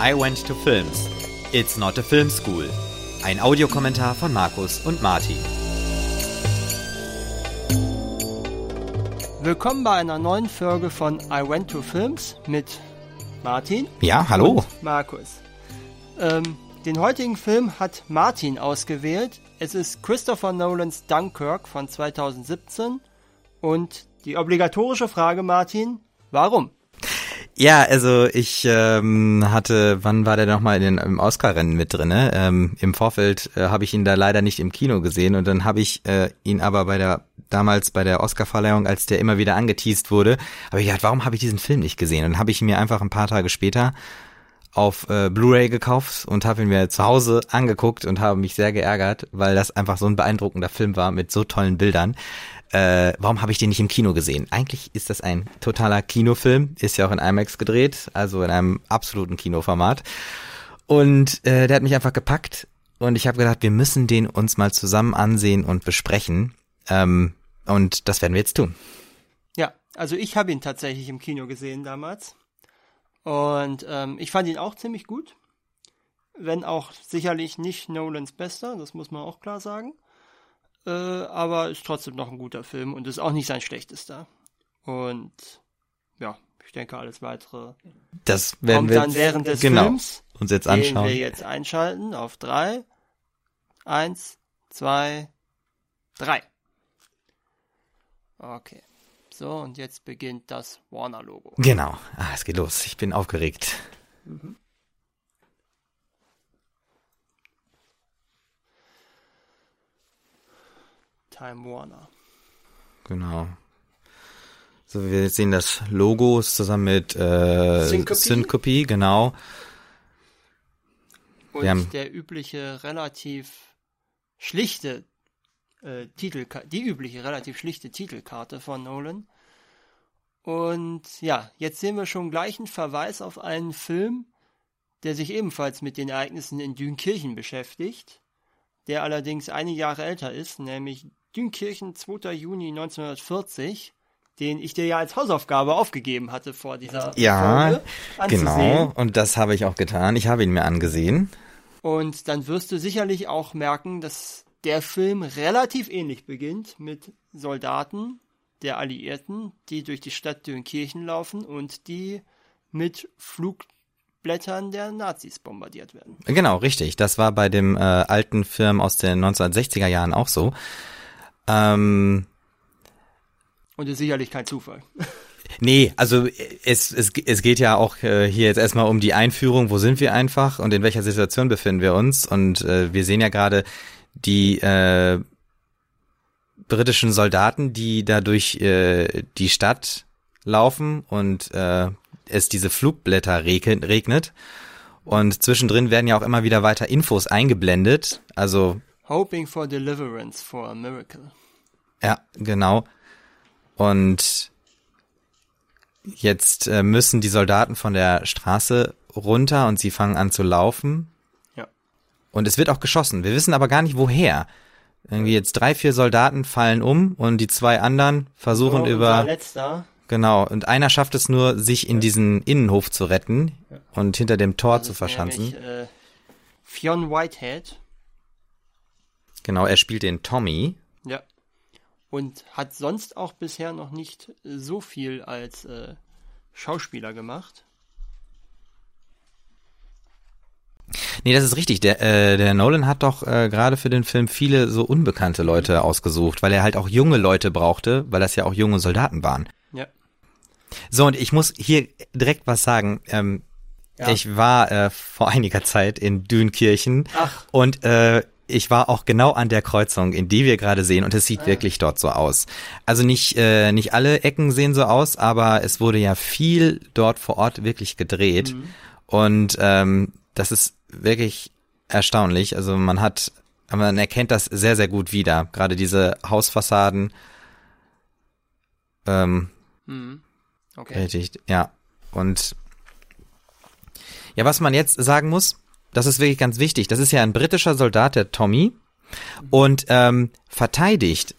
I Went to Films. It's not a film school. Ein Audiokommentar von Markus und Martin. Willkommen bei einer neuen Folge von I Went to Films mit Martin. Ja, hallo. Markus. Ähm, den heutigen Film hat Martin ausgewählt. Es ist Christopher Nolans Dunkirk von 2017. Und die obligatorische Frage, Martin, warum? Ja, also ich ähm, hatte, wann war der nochmal in den, im Oscar-Rennen mit drinne? Ähm, Im Vorfeld äh, habe ich ihn da leider nicht im Kino gesehen und dann habe ich äh, ihn aber bei der damals bei der Oscar-Verleihung, als der immer wieder angeteased wurde, habe ich gedacht, warum habe ich diesen Film nicht gesehen? Und dann habe ich ihn mir einfach ein paar Tage später auf äh, Blu-ray gekauft und habe ihn mir zu Hause angeguckt und habe mich sehr geärgert, weil das einfach so ein beeindruckender Film war mit so tollen Bildern. Äh, warum habe ich den nicht im Kino gesehen? Eigentlich ist das ein totaler Kinofilm, ist ja auch in IMAX gedreht, also in einem absoluten Kinoformat. Und äh, der hat mich einfach gepackt und ich habe gedacht, wir müssen den uns mal zusammen ansehen und besprechen. Ähm, und das werden wir jetzt tun. Ja, also ich habe ihn tatsächlich im Kino gesehen damals. Und ähm, ich fand ihn auch ziemlich gut. Wenn auch sicherlich nicht Nolans bester, das muss man auch klar sagen. Äh, aber ist trotzdem noch ein guter Film und ist auch nicht sein schlechtester. Und ja, ich denke, alles weitere das werden kommt wir dann während des genau, Films. uns jetzt Den anschauen. wir jetzt einschalten auf drei. Eins, zwei, drei. Okay. So, und jetzt beginnt das Warner-Logo. Genau. Ah, es geht los. Ich bin aufgeregt. Time Warner. Genau. So, wir sehen das Logo zusammen mit äh. Syncope, genau. Und haben- der übliche, relativ schlichte äh, Titelkarte, die übliche, relativ schlichte Titelkarte von Nolan. Und ja, jetzt sehen wir schon gleich einen Verweis auf einen Film, der sich ebenfalls mit den Ereignissen in Dünkirchen beschäftigt, der allerdings einige Jahre älter ist, nämlich Dünkirchen 2. Juni 1940, den ich dir ja als Hausaufgabe aufgegeben hatte vor dieser Ja, Folge anzusehen. Genau. Und das habe ich auch getan. Ich habe ihn mir angesehen. Und dann wirst du sicherlich auch merken, dass der Film relativ ähnlich beginnt mit Soldaten der Alliierten, die durch die Stadt Dünkirchen laufen und die mit Flugblättern der Nazis bombardiert werden. Genau, richtig. Das war bei dem äh, alten Film aus den 1960er Jahren auch so. Ähm, Und ist sicherlich kein Zufall. Nee, also es, es, es geht ja auch äh, hier jetzt erstmal um die Einführung, wo sind wir einfach und in welcher Situation befinden wir uns. Und äh, wir sehen ja gerade die äh, britischen Soldaten, die da durch äh, die Stadt laufen und äh, es diese Flugblätter regnet, regnet. Und zwischendrin werden ja auch immer wieder weiter Infos eingeblendet. Also Hoping for deliverance for a miracle. Ja, genau. Und jetzt äh, müssen die Soldaten von der Straße runter und sie fangen an zu laufen. Ja. Und es wird auch geschossen. Wir wissen aber gar nicht woher. Irgendwie jetzt drei, vier Soldaten fallen um und die zwei anderen versuchen So, über letzter. genau und einer schafft es nur, sich in diesen Innenhof zu retten und hinter dem Tor Das zu verschanzen. nämlich, Äh, Fionn Whitehead. Genau, er spielt den Tommy. Ja. Und hat sonst auch bisher noch nicht so viel als äh, Schauspieler gemacht. Nee, das ist richtig. Der, äh, der Nolan hat doch äh, gerade für den Film viele so unbekannte Leute ausgesucht, weil er halt auch junge Leute brauchte, weil das ja auch junge Soldaten waren. Ja. So, und ich muss hier direkt was sagen. Ähm, Ja. Ich war äh, vor einiger Zeit in Dünkirchen Ach. und äh, ich war auch genau an der Kreuzung, in die wir gerade sehen, und es sieht wirklich dort so aus. Also nicht, äh, nicht alle Ecken sehen so aus, aber es wurde ja viel dort vor Ort wirklich gedreht. Und ähm, das ist wirklich erstaunlich. Also man hat, man erkennt das sehr, sehr gut wieder. Gerade diese Hausfassaden. Ähm, Mhm. Okay. Richtig, ja. Und ja, was man jetzt sagen muss, das ist wirklich ganz wichtig. Das ist ja ein britischer Soldat, der Tommy, und ähm, verteidigt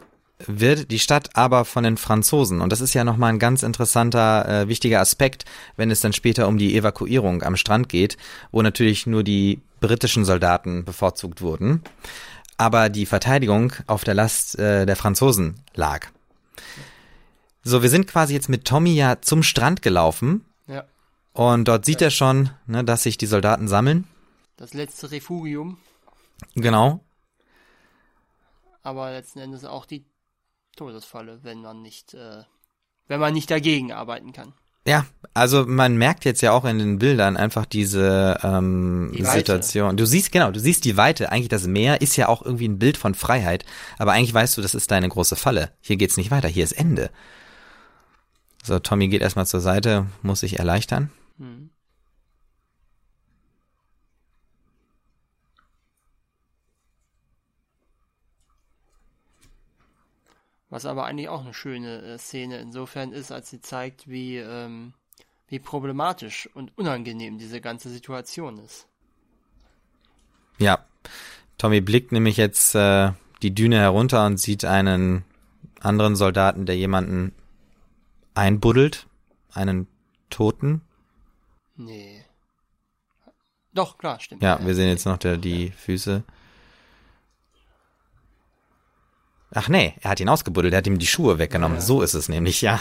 wird die Stadt aber von den Franzosen. Und das ist ja nochmal ein ganz interessanter, äh, wichtiger Aspekt, wenn es dann später um die Evakuierung am Strand geht, wo natürlich nur die britischen Soldaten bevorzugt wurden, aber die Verteidigung auf der Last äh, der Franzosen lag. So, wir sind quasi jetzt mit Tommy ja zum Strand gelaufen. Ja. Und dort sieht ja. er schon, ne, dass sich die Soldaten sammeln. Das letzte Refugium. Genau. Aber letzten Endes auch die Todesfalle, wenn man nicht, äh, wenn man nicht dagegen arbeiten kann. Ja, also man merkt jetzt ja auch in den Bildern einfach diese ähm, die Situation. Du siehst genau, du siehst die Weite. Eigentlich das Meer ist ja auch irgendwie ein Bild von Freiheit, aber eigentlich weißt du, das ist deine große Falle. Hier geht's nicht weiter, hier ist Ende. So, Tommy geht erstmal zur Seite, muss sich erleichtern. Hm. Was aber eigentlich auch eine schöne äh, Szene insofern ist, als sie zeigt, wie, ähm, wie problematisch und unangenehm diese ganze Situation ist. Ja, Tommy blickt nämlich jetzt äh, die Düne herunter und sieht einen anderen Soldaten, der jemanden einbuddelt, einen Toten. Nee. Doch, klar, stimmt. Ja, wir sehen jetzt noch der, die Füße. Ach nee, er hat ihn ausgebuddelt, er hat ihm die Schuhe weggenommen. Ja. So ist es nämlich, ja.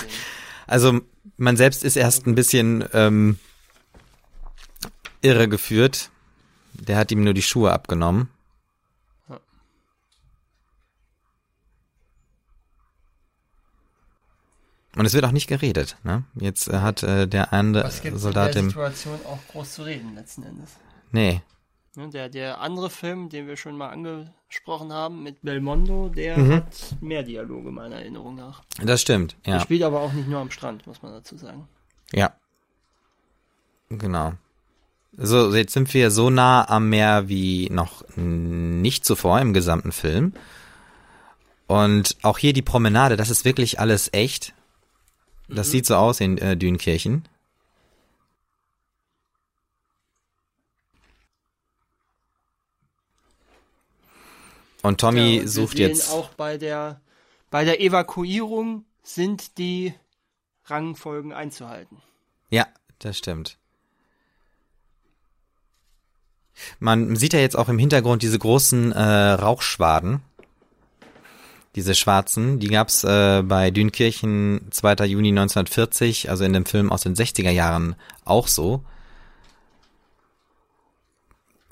Also man selbst ist erst ein bisschen ähm, irre geführt. Der hat ihm nur die Schuhe abgenommen. Und es wird auch nicht geredet. Ne? Jetzt äh, hat äh, der andere Soldat in der Situation auch groß zu reden letzten Endes. Nee, Ne, der, der andere Film, den wir schon mal angesprochen haben, mit Belmondo, der mhm. hat mehr Dialoge meiner Erinnerung nach. Das stimmt, ja. Der spielt aber auch nicht nur am Strand, muss man dazu sagen. Ja. Genau. So, jetzt sind wir so nah am Meer wie noch nicht zuvor im gesamten Film. Und auch hier die Promenade, das ist wirklich alles echt. Das mhm. sieht so aus in äh, Dünkirchen. Und Tommy ja, sucht jetzt. Auch bei der, bei der Evakuierung sind die Rangfolgen einzuhalten. Ja, das stimmt. Man sieht ja jetzt auch im Hintergrund diese großen äh, Rauchschwaden. Diese schwarzen, die gab's äh, bei Dünkirchen 2. Juni 1940, also in dem Film aus den 60er Jahren auch so.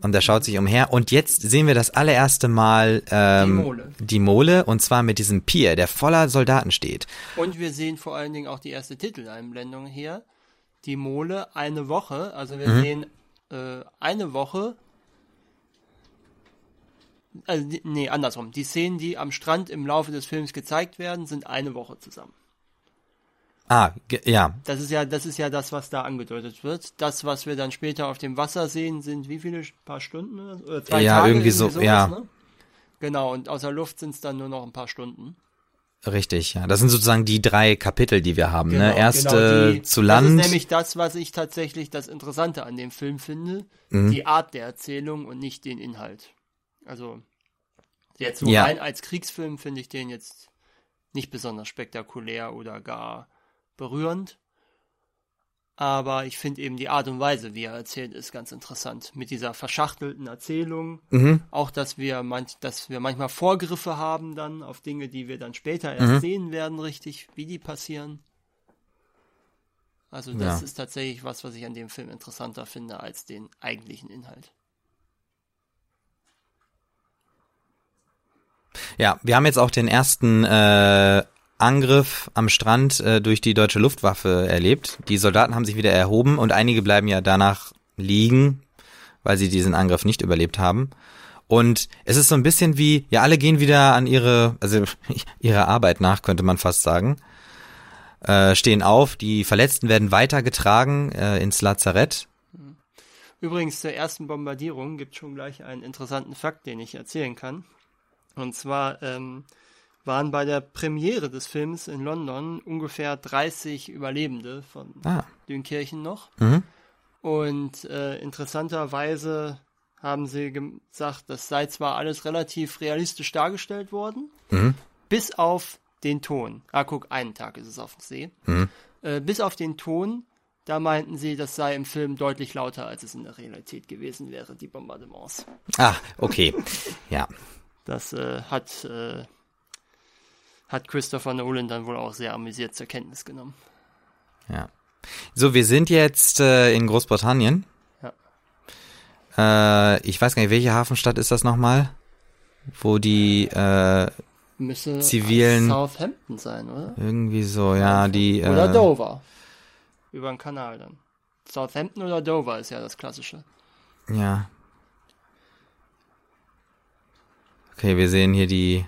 Und er schaut sich umher. Und jetzt sehen wir das allererste Mal ähm, die, Mole. die Mole. Und zwar mit diesem Pier, der voller Soldaten steht. Und wir sehen vor allen Dingen auch die erste Titeleinblendung hier. Die Mole eine Woche. Also wir mhm. sehen äh, eine Woche. Also, nee, andersrum. Die Szenen, die am Strand im Laufe des Films gezeigt werden, sind eine Woche zusammen. Ah, ja. Das ist ja, das ist ja das, was da angedeutet wird. Das, was wir dann später auf dem Wasser sehen, sind wie viele paar Stunden oder zwei ja, Tage? Irgendwie so, sowas, ja. Ne? Genau, und außer Luft sind es dann nur noch ein paar Stunden. Richtig, ja. Das sind sozusagen die drei Kapitel, die wir haben. Ne? Genau, ne? Erst genau, die, zu Land. Das ist nämlich das, was ich tatsächlich das Interessante an dem Film finde. Mhm. Die Art der Erzählung und nicht den Inhalt. Also, jetzt so ja. rein als Kriegsfilm finde ich den jetzt nicht besonders spektakulär oder gar berührend. Aber ich finde eben die Art und Weise, wie er erzählt, ist ganz interessant. Mit dieser verschachtelten Erzählung. Mhm. Auch, dass wir, manch, dass wir manchmal Vorgriffe haben dann auf Dinge, die wir dann später erst mhm. sehen werden, richtig, wie die passieren. Also das ja. ist tatsächlich was, was ich an dem Film interessanter finde als den eigentlichen Inhalt. Ja, wir haben jetzt auch den ersten äh, Angriff am Strand äh, durch die deutsche Luftwaffe erlebt. Die Soldaten haben sich wieder erhoben und einige bleiben ja danach liegen, weil sie diesen Angriff nicht überlebt haben. Und es ist so ein bisschen wie, ja, alle gehen wieder an ihre, also ihre Arbeit nach, könnte man fast sagen. Äh, stehen auf, die Verletzten werden weitergetragen äh, ins Lazarett. Übrigens zur ersten Bombardierung gibt schon gleich einen interessanten Fakt, den ich erzählen kann. Und zwar ähm, waren bei der Premiere des Films in London ungefähr 30 Überlebende von ah. Dünkirchen noch. Mhm. Und äh, interessanterweise haben sie gesagt, das sei zwar alles relativ realistisch dargestellt worden, mhm. bis auf den Ton. Ah, guck, einen Tag ist es auf dem See. Mhm. Äh, bis auf den Ton, da meinten sie, das sei im Film deutlich lauter, als es in der Realität gewesen wäre, die Bombardements. Ah, okay. Ja. Das äh, hat, äh, hat Christopher Nolan dann wohl auch sehr amüsiert zur Kenntnis genommen. Ja. So, wir sind jetzt äh, in Großbritannien. Ja. Äh, ich weiß gar nicht, welche Hafenstadt ist das nochmal? Wo die äh, Müsse zivilen Southampton sein, oder? Irgendwie so, ja, die. Oder äh, Dover. Über den Kanal dann. Southampton oder Dover ist ja das Klassische. Ja. Okay, wir sehen hier die,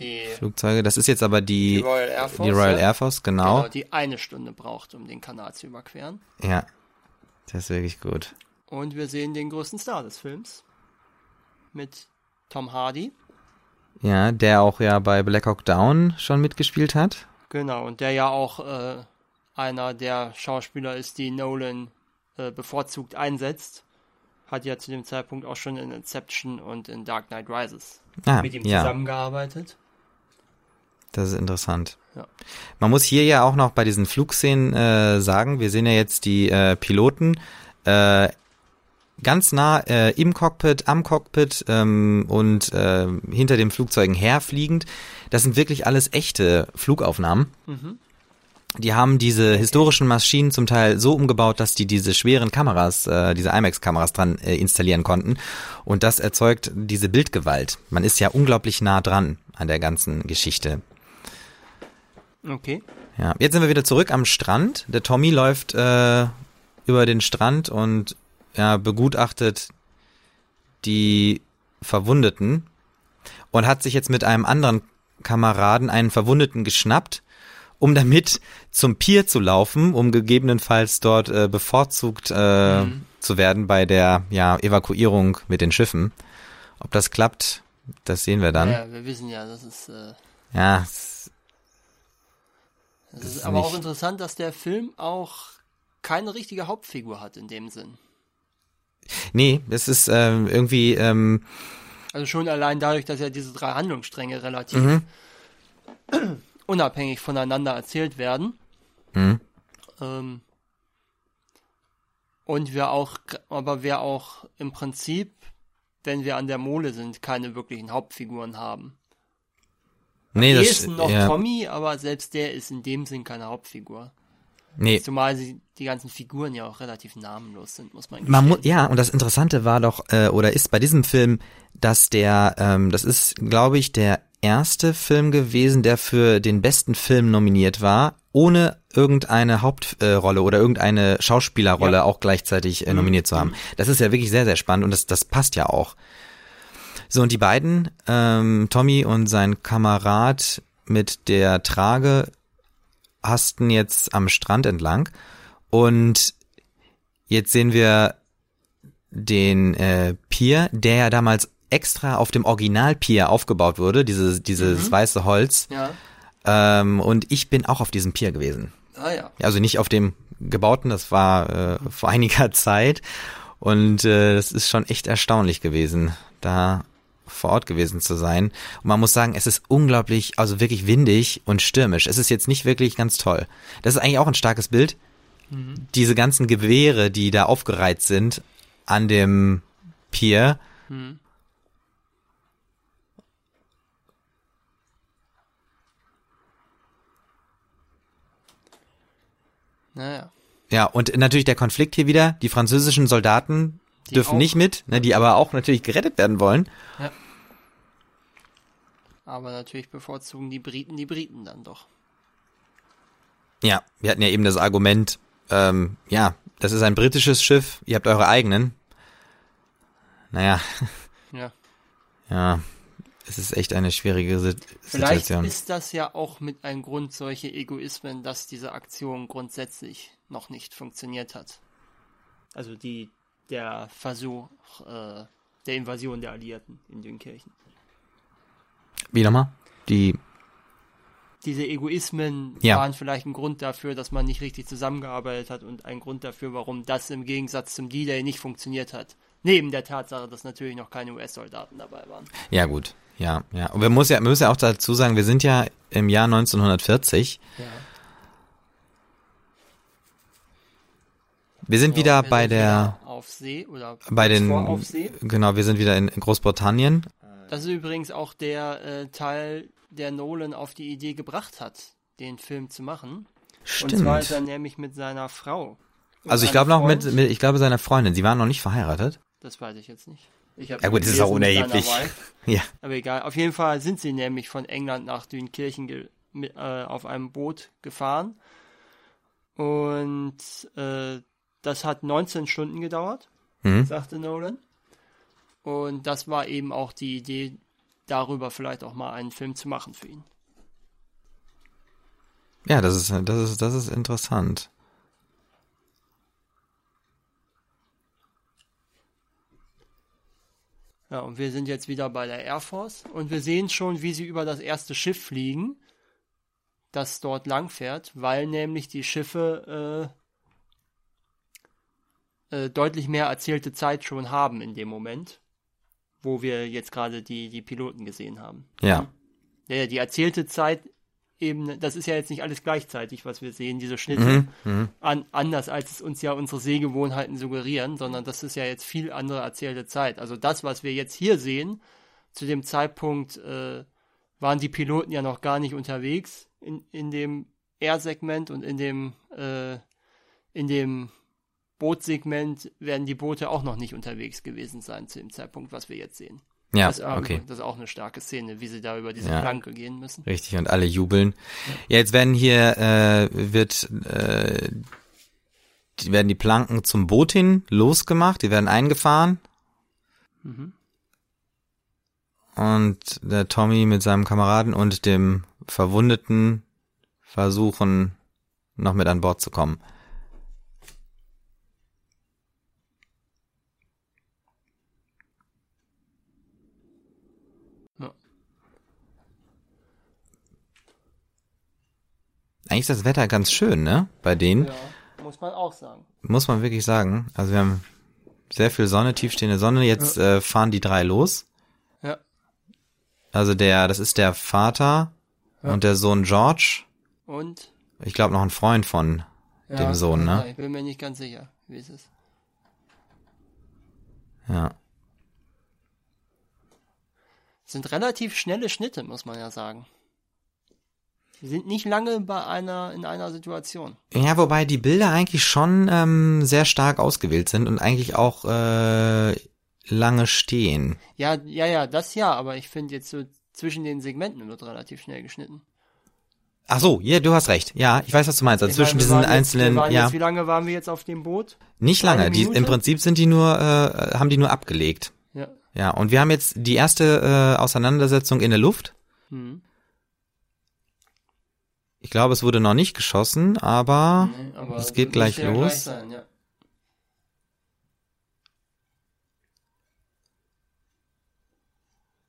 Die, Flugzeuge. Das ist jetzt aber die, die Royal Air Force. die Royal? Air Force, genau. Genau, die eine Stunde braucht, um den Kanal zu überqueren. Ja. Das ist wirklich gut. Und wir sehen den größten Star des Films. Mit Tom Hardy. Ja, der auch ja bei Black Hawk Down schon mitgespielt hat. Genau, und der ja auch äh, einer der Schauspieler ist, die Nolan äh, bevorzugt einsetzt. Hat ja zu dem Zeitpunkt auch schon in Inception und in Dark Knight Rises Ah, mit ihm ja, zusammengearbeitet. Das ist interessant. Ja. Man muss hier ja auch noch bei diesen Flugszenen äh, sagen, wir sehen ja jetzt die äh, Piloten äh, ganz nah äh, im Cockpit, am Cockpit ähm, und äh, hinter den Flugzeugen herfliegend. Das sind wirklich alles echte Flugaufnahmen. Die haben diese historischen Maschinen zum Teil so umgebaut, dass die diese schweren Kameras, äh, diese IMAX-Kameras dran äh, installieren konnten. Und das erzeugt diese Bildgewalt. Man ist ja unglaublich nah dran an der ganzen Geschichte. Okay. Ja, jetzt sind wir wieder zurück am Strand. Der Tommy läuft äh, über den Strand und ja, begutachtet die Verwundeten und hat sich jetzt mit einem anderen Kameraden einen Verwundeten geschnappt, um damit zum Pier zu laufen, um gegebenenfalls dort äh, bevorzugt äh, zu werden bei der ja, Evakuierung mit den Schiffen. Ob das klappt, das sehen wir dann. Ja, wir wissen ja, das ist, äh, Ja, das ist ist aber auch interessant, dass der Film auch keine richtige Hauptfigur hat in dem Sinn. nee, es ist ähm, irgendwie ähm, Also schon allein dadurch, dass ja diese drei Handlungsstränge relativ Mhm. unabhängig voneinander erzählt werden. Mhm. Ähm, und wir auch, aber wir auch im Prinzip, wenn wir an der Mole sind, keine wirklichen Hauptfiguren haben. Nee, Hier das ist noch ja, Tommy, aber selbst der ist in dem Sinn keine Hauptfigur. nee, Zumal sie, die ganzen Figuren ja auch relativ namenlos sind, muss man Man mu ja, und das Interessante war doch, äh, oder ist bei diesem Film, dass der, ähm, das ist, glaube ich, der erste Film gewesen, der für den besten Film nominiert war, ohne irgendeine Hauptrolle äh, oder irgendeine Schauspielerrolle Ja. auch gleichzeitig äh, nominiert zu haben. Das ist ja wirklich sehr, sehr spannend und das, das passt ja auch. So, und die beiden, ähm, Tommy und sein Kamerad mit der Trage, hasten jetzt am Strand entlang und Jetzt sehen wir den äh, Pier, der ja damals extra auf dem Original-Pier aufgebaut wurde, dieses, dieses weiße Holz. Ja. Ähm, und ich bin auch auf diesem Pier gewesen. Ah ja. Ja, Also nicht auf dem gebauten, das war äh, vor einiger Zeit. Und äh, das ist schon echt erstaunlich gewesen, da vor Ort gewesen zu sein. Und man muss sagen, es ist unglaublich, also wirklich windig und stürmisch. Es ist jetzt nicht wirklich ganz toll. Das ist eigentlich auch ein starkes Bild. Diese ganzen Gewehre, die da aufgereiht sind an dem Pier. Naja. Ja, und natürlich der Konflikt hier wieder. Die französischen Soldaten Die dürfen auch- nicht mit, ne, die aber auch natürlich gerettet werden wollen. Aber natürlich bevorzugen die Briten die Briten dann doch. Ja, wir hatten ja eben das Argument, ähm, ja, das ist ein britisches Schiff, ihr habt eure eigenen. Naja, Ja. ja, es ist echt eine schwierige Sit Vielleicht Situation. ist das ja auch mit ein Grund solche Egoismen, dass diese Aktion grundsätzlich noch nicht funktioniert hat. Also die der Versuch äh, der Invasion der Alliierten in Dünkirchen. Wie nochmal? Die, Diese Egoismen Ja. waren vielleicht ein Grund dafür, dass man nicht richtig zusammengearbeitet hat und ein Grund dafür, warum das im Gegensatz zum D-Day nicht funktioniert hat. Neben der Tatsache, dass natürlich noch keine US-Soldaten dabei waren. ja gut, Ja, ja. Und wir müssen ja, wir müssen ja auch dazu sagen, wir sind ja im Jahr 1940. Ja. Wir sind Ja, wieder wir bei sind der, auf See oder bei den, vor auf See. genau, wir sind wieder in Großbritannien. Das ist übrigens auch der äh, Teil, der Nolan auf die Idee gebracht hat, den Film zu machen. Und zwar ist er Stimmt. nämlich mit seiner Frau. Also ich glaube noch mit, mit, ich glaube seiner Freundin. Sie waren noch nicht verheiratet. Das weiß ich jetzt nicht. Ich Ja gut, das ist auch unerheblich. Ja. Aber egal. Auf jeden Fall sind sie nämlich von England nach Dünkirchen mit, äh, auf einem Boot gefahren. Und äh, das hat 19 Stunden gedauert, Mhm. sagte Nolan. Und das war eben auch die Idee, darüber vielleicht auch mal einen Film zu machen für ihn. Ja, das ist, das ist, das ist interessant. Ja, und wir sind jetzt wieder bei der Air Force und wir sehen schon, wie sie über das erste Schiff fliegen, das dort langfährt, weil nämlich die Schiffe äh, äh, deutlich mehr erzählte Zeit schon haben in dem Moment, wo wir jetzt gerade die, die Piloten gesehen haben. Ja. Ja, die erzählte Zeit eben, das ist ja jetzt nicht alles gleichzeitig, was wir sehen, diese Schnitte, an, anders als es uns ja unsere Sehgewohnheiten suggerieren, sondern das ist ja jetzt viel andere erzählte Zeit. Also das, was wir jetzt hier sehen, zu dem Zeitpunkt äh, waren die Piloten ja noch gar nicht unterwegs in, in dem R-Segment und in dem, äh, in dem Bootsegment werden die Boote auch noch nicht unterwegs gewesen sein zu dem Zeitpunkt, was wir jetzt sehen. Ja, das, ist, auch- okay. das ist auch eine starke Szene, wie sie da über diese Ja. Planke gehen müssen. Richtig, und alle jubeln. Ja, jetzt werden hier, äh, wird, äh, die werden die Planken zum Boot hin losgemacht, die werden eingefahren. Mhm. Und der Tommy mit seinem Kameraden und dem Verwundeten versuchen, noch mit an Bord zu kommen. Eigentlich ist das Wetter ganz schön, ne? Bei denen. Ja, muss man auch sagen. Muss man wirklich sagen. Also wir haben sehr viel Sonne, tiefstehende Sonne. Jetzt äh, fahren die drei los. Ja. Also der, das ist der Vater und der Sohn George. Und? Ich glaube noch ein Freund von Ja, dem Sohn, ja, ne? Ich bin mir nicht ganz sicher, wie es ist. Ja. Es sind relativ schnelle Schnitte, muss man ja sagen. Sie sind nicht lange bei einer, in einer Situation. Ja, wobei die Bilder eigentlich schon ähm, sehr stark ausgewählt sind und eigentlich auch äh, lange stehen. Ja, ja, ja, das ja, aber ich finde jetzt so zwischen den Segmenten wird relativ schnell geschnitten. Ach so, ja, du hast recht. Ja, ich weiß, was du meinst. Also Ich zwischen meine, diesen jetzt, einzelnen, ja, Jetzt, wie lange waren wir jetzt auf dem Boot? nicht lange. Die? Im Prinzip sind die nur, äh, haben die nur abgelegt. Ja. Ja, und wir haben jetzt die erste äh, Auseinandersetzung in der Luft. Hm. Ich glaube, es wurde noch nicht geschossen, aber Nee, aber es geht gleich los. Gleich sein, ja.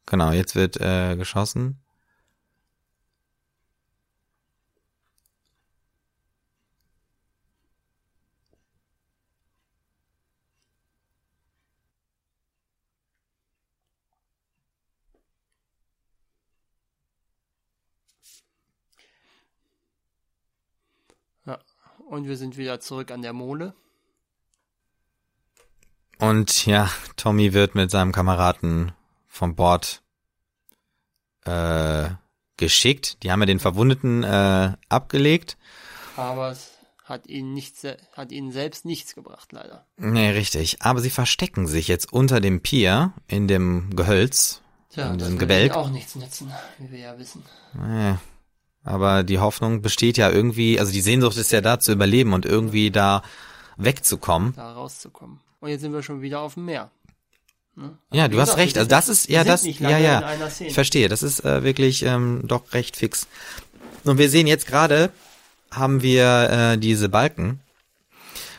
genau, jetzt wird äh, geschossen. ja. Und wir sind wieder zurück an der Mole. Und ja, Tommy wird mit seinem Kameraden vom Bord äh, geschickt. Die haben ja den Verwundeten äh, abgelegt. Aber es hat ihnen, nichts, hat ihnen selbst nichts gebracht, leider. Nee, richtig. Aber sie verstecken sich jetzt unter dem Pier in dem Gehölz. Tja, In das diesem wird Gebälk. auch nichts nützen, wie wir ja wissen. Nee. Aber die Hoffnung besteht ja irgendwie, also die Sehnsucht ist ja da zu überleben und irgendwie da wegzukommen. da rauszukommen. Und jetzt sind wir schon wieder auf dem Meer. Ja, Wie du hast gesagt, recht. wir Also das ist, ja, das, ja, ja. Ich verstehe. Das ist äh, wirklich ähm, doch recht fix. Und wir sehen jetzt gerade, haben wir äh, diese Balken.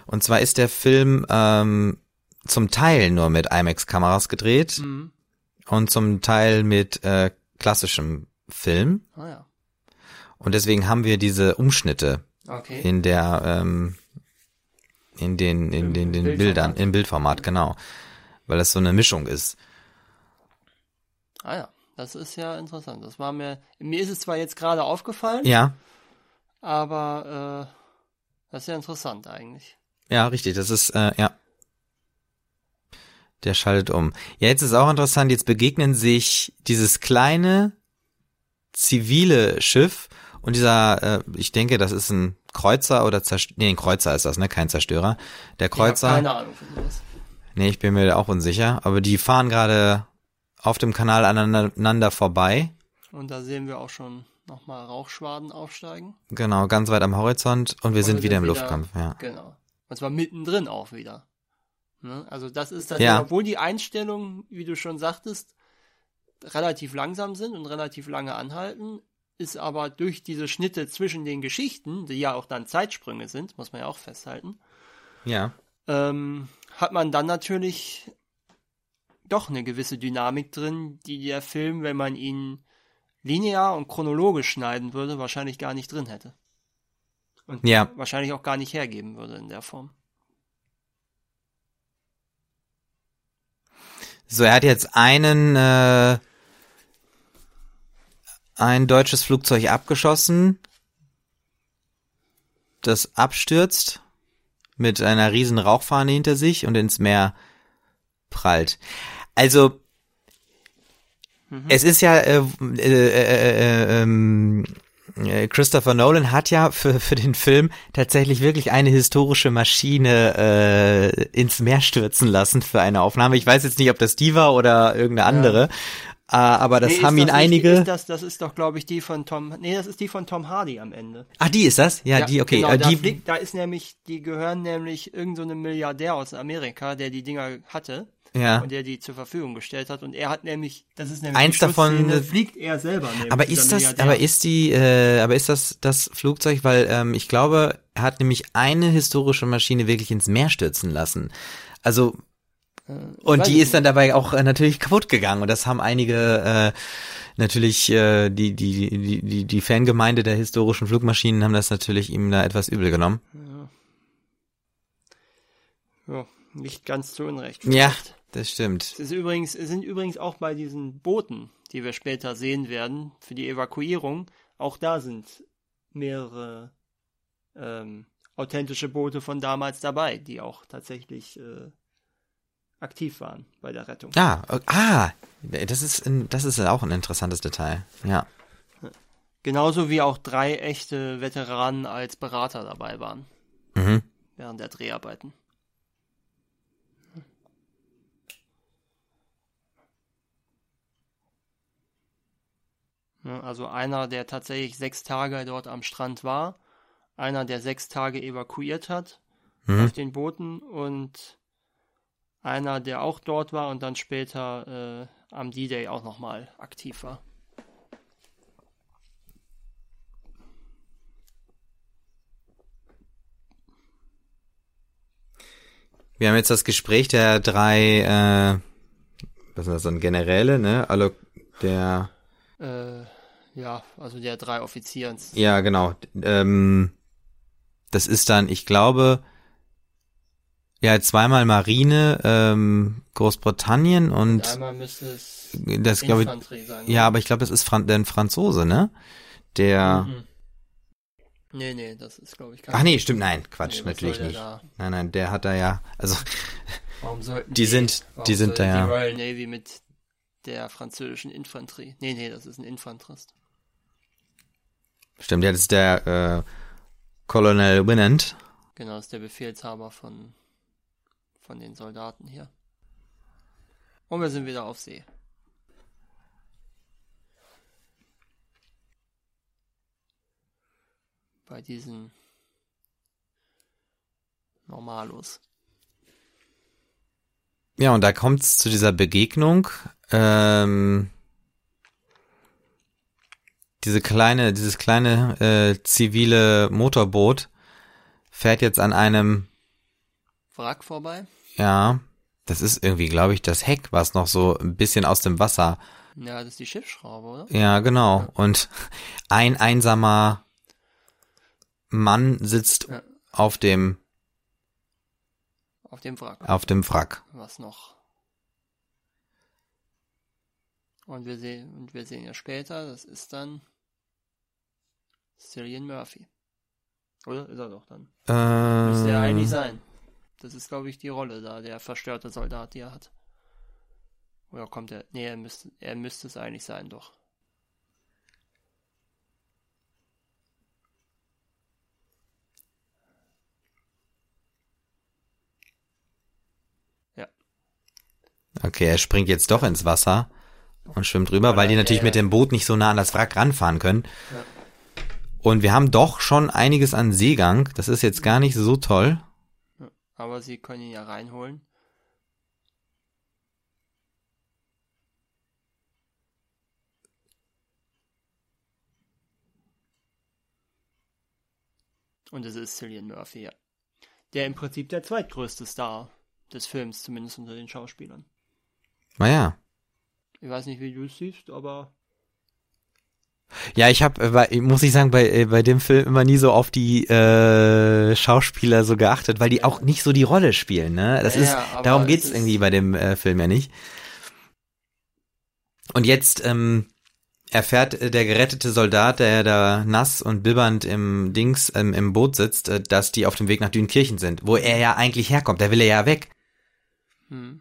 Und zwar ist der Film ähm, zum Teil nur mit IMAX-Kameras gedreht Mhm. und zum Teil mit äh, klassischem Film. Ah ja, Und deswegen haben wir diese Umschnitte okay. in der ähm, in den in den, den Bildformat. Bildern im Bildformat genau weil das so eine Mischung ist Ah ja, das ist ja interessant. Das war mir, mir ist es zwar jetzt gerade aufgefallen, Ja, aber äh, das ist ja interessant eigentlich. ja, richtig. Das ist, äh, ja. Der schaltet um. Ja, jetzt ist auch interessant, jetzt begegnen sich dieses kleine zivile Schiff und dieser, äh, ich denke, das ist ein Kreuzer oder Zerstörer, nee, ein Kreuzer ist das, ne, kein Zerstörer. Der Kreuzer. Ich keine Ahnung von sowas. Nee, ich bin mir auch unsicher, aber die fahren gerade auf dem Kanal aneinander vorbei. Und da sehen wir auch schon nochmal Rauchschwaden aufsteigen. Genau, ganz weit am Horizont und wir Und sind wir wieder sind im wieder- Luftkampf, ja. Genau. Und zwar mittendrin auch wieder. Ne? Also das ist das, Ja. obwohl die Einstellungen, wie du schon sagtest, relativ langsam sind und relativ lange anhalten, ist aber durch diese Schnitte zwischen den Geschichten, die ja auch dann Zeitsprünge sind, muss man ja auch festhalten, Ja. ähm, hat man dann natürlich doch eine gewisse Dynamik drin, die der Film, wenn man ihn linear und chronologisch schneiden würde, wahrscheinlich gar nicht drin hätte. Und Ja. wahrscheinlich auch gar nicht hergeben würde in der Form. So, er hat jetzt einen, äh, ein deutsches Flugzeug abgeschossen, das abstürzt mit einer riesen Rauchfahne hinter sich und ins Meer prallt. Also, es ist ja, äh, äh, äh, äh, ähm, äh, Christopher Nolan hat ja für, für den Film tatsächlich wirklich eine historische Maschine äh, ins Meer stürzen lassen für eine Aufnahme. Ich weiß jetzt nicht, ob das die war oder irgendeine andere, äh, aber das Nee, haben ihn nicht- einige. Ist das, das ist doch, glaube ich, die von Tom. Nee, das ist die von Tom Hardy am Ende. Ach, die ist das? Ja, die, okay. Genau, äh, da, die, fliegt, da ist nämlich, die gehören nämlich irgend so einem Milliardär aus Amerika, der die Dinger hatte. ja. Und der die zur Verfügung gestellt hat. Und er hat nämlich, das ist nämlich Eins davon- fliegt er selber. Aber ist das, Milliardär. aber ist die, äh, aber ist das das Flugzeug? Weil ähm, ich glaube, er hat nämlich eine historische Maschine wirklich ins Meer stürzen lassen. Also und weiß die ist dann dabei auch äh, natürlich kaputt gegangen und das haben einige äh, natürlich äh, die die die die die Fangemeinde der historischen Flugmaschinen haben das natürlich ihm da etwas übel genommen. Ja, nicht ganz zu Unrecht. Ja, vielleicht. das stimmt. Es ist übrigens, es sind übrigens auch bei diesen Booten, die wir später sehen werden, für die Evakuierung, auch da sind mehrere ähm, authentische Boote von damals dabei, die auch tatsächlich äh, aktiv waren bei der Rettung. Ja, äh, ah, das ist ein, das ist auch ein interessantes Detail. Ja. Genauso wie auch drei echte Veteranen als Berater dabei waren Mhm. während der Dreharbeiten. Also einer, der tatsächlich sechs Tage dort am Strand war, einer, der sechs Tage evakuiert hat Mhm. auf den Booten und einer, der auch dort war und dann später äh, am D-Day auch nochmal aktiv war. Wir haben jetzt das Gespräch der drei, äh, was ist das dann, Generäle, ne? Allo, der, Äh, ja, also der drei Offiziers. ja, genau. Ähm, das ist dann, ich glaube, ja, zweimal Marine, ähm, Großbritannien und Einmal müsste es das glaube ich, sein. ja, aber ich glaube, das ist Fran der ein Franzose, ne? Der, Mhm. Nee, nee, das ist, glaube ich, kein. ach nee, stimmt, nein, Quatsch, Nee, natürlich nicht. da? Nein, nein, der hat da ja, also, Warum sollten Die sind- warum die sind da ja- Die Royal Navy mit der französischen Infanterie. Nee, nee, das ist ein Infanterist. stimmt, ja, das ist der, äh, Colonel Winant. Genau, das ist der Befehlshaber von, von den Soldaten hier. Und wir sind wieder auf See. Bei diesen Normalos. Ja, und da kommt's zu dieser Begegnung. Ähm, diese kleine, dieses kleine äh, zivile Motorboot fährt jetzt an einem, Wrack vorbei. ja, das ist irgendwie, glaube ich, das Heck, was noch so ein bisschen aus dem Wasser. Ja, das ist die Schiffsschraube, oder? Ja, genau. Und ein einsamer Mann sitzt Ja. auf dem, Auf dem Wrack. auf dem Wrack. Was noch Und wir sehen, und wir sehen ja später, das ist dann Cillian Murphy. Oder ist er doch dann? Äh, Müsste er eigentlich sein. Das ist, glaube ich, die Rolle da, der verstörte Soldat, die er hat. Oder kommt er? Nee, er müsste, er müsste es eigentlich sein, doch. Ja. Okay, er springt jetzt doch ins Wasser und schwimmt rüber, weil die natürlich ja. mit dem Boot nicht so nah an das Wrack ranfahren können. Ja. Und wir haben doch schon einiges an Seegang. Das ist jetzt gar nicht so toll. Aber sie können ihn ja reinholen. Und es ist Cillian Murphy, ja. Der im Prinzip der zweitgrößte Star des Films, zumindest unter den Schauspielern. Naja. Ich weiß nicht, wie du es siehst, aber Ja, ich habe, muss ich sagen, bei, äh, bei dem Film immer nie so auf die äh, Schauspieler so geachtet, weil die auch nicht so die Rolle spielen. Ne? Das Ja, ist, darum es geht's ist- irgendwie bei dem äh, Film ja nicht. Und jetzt ähm, erfährt äh, der gerettete Soldat, der da nass und bibbernd im Dings ähm, im Boot sitzt, äh, dass die auf dem Weg nach Dünkirchen sind, wo er ja eigentlich herkommt. Da will er ja weg. hm.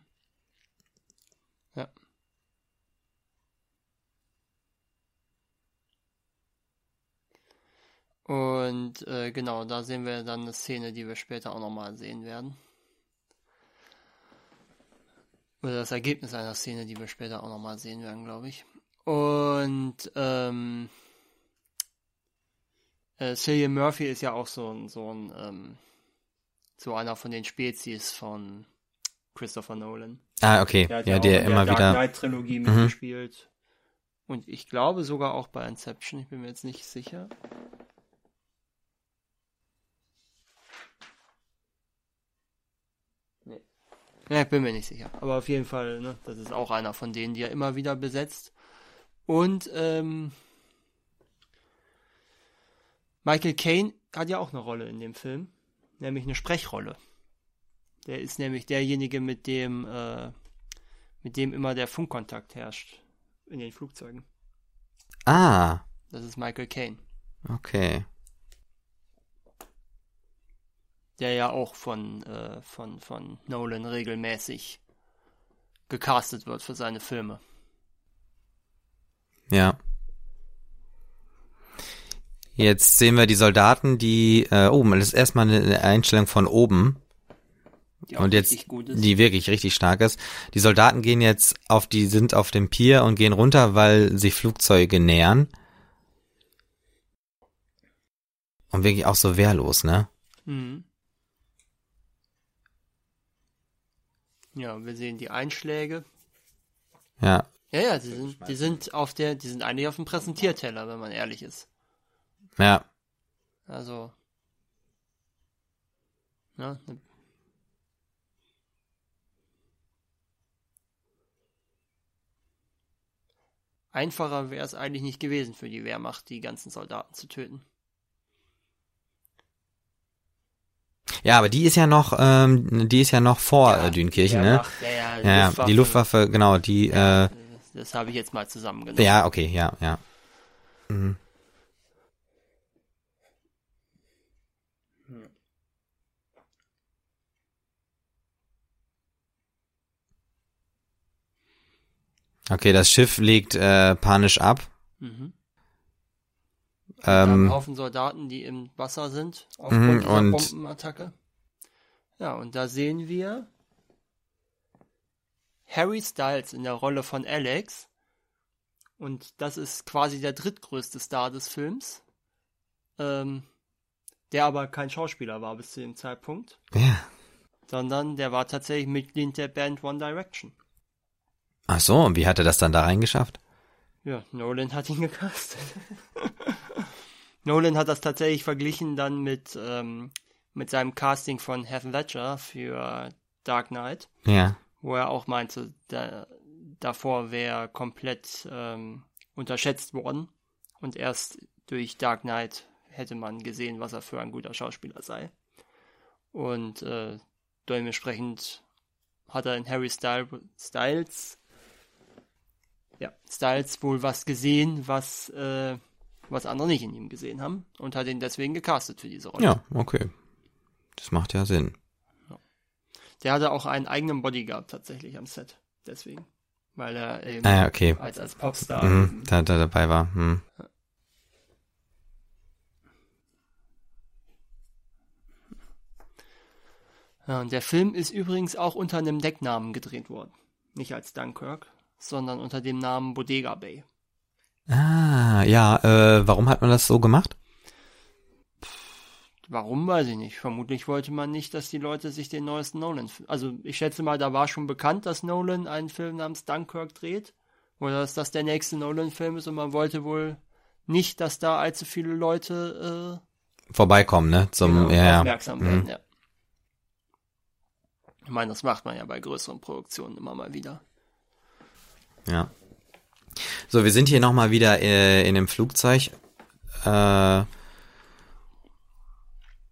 Und äh, genau, da sehen wir dann eine Szene, die wir später auch nochmal sehen werden. Oder das Ergebnis einer Szene, die wir später auch nochmal sehen werden, glaube ich. Und ähm, äh, Cillian Murphy ist ja auch so ein, so ein, ähm, so einer von den Spezies von Christopher Nolan. Ah, okay. Der hat ja, ja, der auch in immer der Dark wieder. Knight Trilogie Mhm. mitgespielt. Und ich glaube sogar auch bei Inception, ich bin mir jetzt nicht sicher. Ja, ich bin mir nicht sicher. Aber auf jeden Fall, ne, das ist auch einer von denen, die er immer wieder besetzt. Und ähm, Michael Caine hat ja auch eine Rolle in dem Film, nämlich eine Sprechrolle. Der ist nämlich derjenige, mit dem, äh, mit dem immer der Funkkontakt herrscht in den Flugzeugen. Ah, Das ist Michael Caine, okay. Der ja auch von, äh, von, von Nolan regelmäßig gecastet wird für seine Filme. Ja. Jetzt sehen wir die Soldaten, die äh, oben. Das ist erstmal eine Einstellung von oben, Die auch und jetzt richtig gut ist. die wirklich richtig stark ist. Die Soldaten gehen jetzt auf die sind auf dem Pier und gehen runter, weil sich Flugzeuge nähern. Und wirklich auch so wehrlos, ne? Mhm. Ja, wir sehen die Einschläge. Ja. Ja, ja, die sind, die sind auf der, die sind eigentlich auf dem Präsentierteller, wenn man ehrlich ist. Ja. Also. Ja, ne, Einfacher wäre es eigentlich nicht gewesen für die Wehrmacht, die ganzen Soldaten zu töten. Ja, aber die ist ja noch, ähm, die ist ja noch vor äh, Dünkirchen, ne? Wehrmacht, Ja, ja, Ja, ja, die Luftwaffe, genau, die, Ja, äh, das habe ich jetzt mal zusammengenommen. ja, okay, ja, ja. Mhm. Okay, das Schiff legt äh, panisch ab. Mhm. Ähm, Haufen Soldaten, die im Wasser sind, Mhm, aufgrund dieser und- Bombenattacke. Ja, und da sehen wir Harry Styles in der Rolle von Alex. Und das ist quasi der drittgrößte Star des Films. Ähm, der aber kein Schauspieler war bis zu dem Zeitpunkt, ja. sondern der war tatsächlich Mitglied der Band One Direction. Ach so, und wie hat er das dann da reingeschafft? Ja, Nolan hat ihn gecastet. Nolan hat das tatsächlich verglichen dann mit, ähm, mit seinem Casting von Heath Ledger für Dark Knight, Ja. wo er auch meinte, da, davor wäre komplett ähm, unterschätzt worden und erst durch Dark Knight hätte man gesehen, was er für ein guter Schauspieler sei. Und äh, dementsprechend hat er in Harry Styles ja, Styles wohl was gesehen, was, äh, was andere nicht in ihm gesehen haben und hat ihn deswegen gecastet für diese Rolle. Ja, okay. Das macht ja Sinn. Der hatte auch einen eigenen Bodyguard tatsächlich am Set. Deswegen. Weil er eben Ah, ja, okay. als, als Popstar. Mhm, da, da dabei war. Mhm. Ja, und der Film ist übrigens auch unter einem Decknamen gedreht worden. Nicht als Dunkirk, sondern unter dem Namen Bodega Bay. Ah, ja, äh, warum hat man das so gemacht? Warum, weiß ich nicht. Vermutlich wollte man nicht, dass die Leute sich den neuesten Nolan... Also ich schätze mal, da war schon bekannt, dass Nolan einen Film namens Dunkirk dreht. Oder dass das der nächste Nolan-Film ist und man wollte wohl nicht, dass da allzu viele Leute Vorbeikommen, ne? äh, Zum, genau, ja, ja. aufmerksam Mhm. werden. Ja. Ich meine, das macht man ja bei größeren Produktionen immer mal wieder. Ja. So, wir sind hier nochmal wieder äh, in dem Flugzeug äh,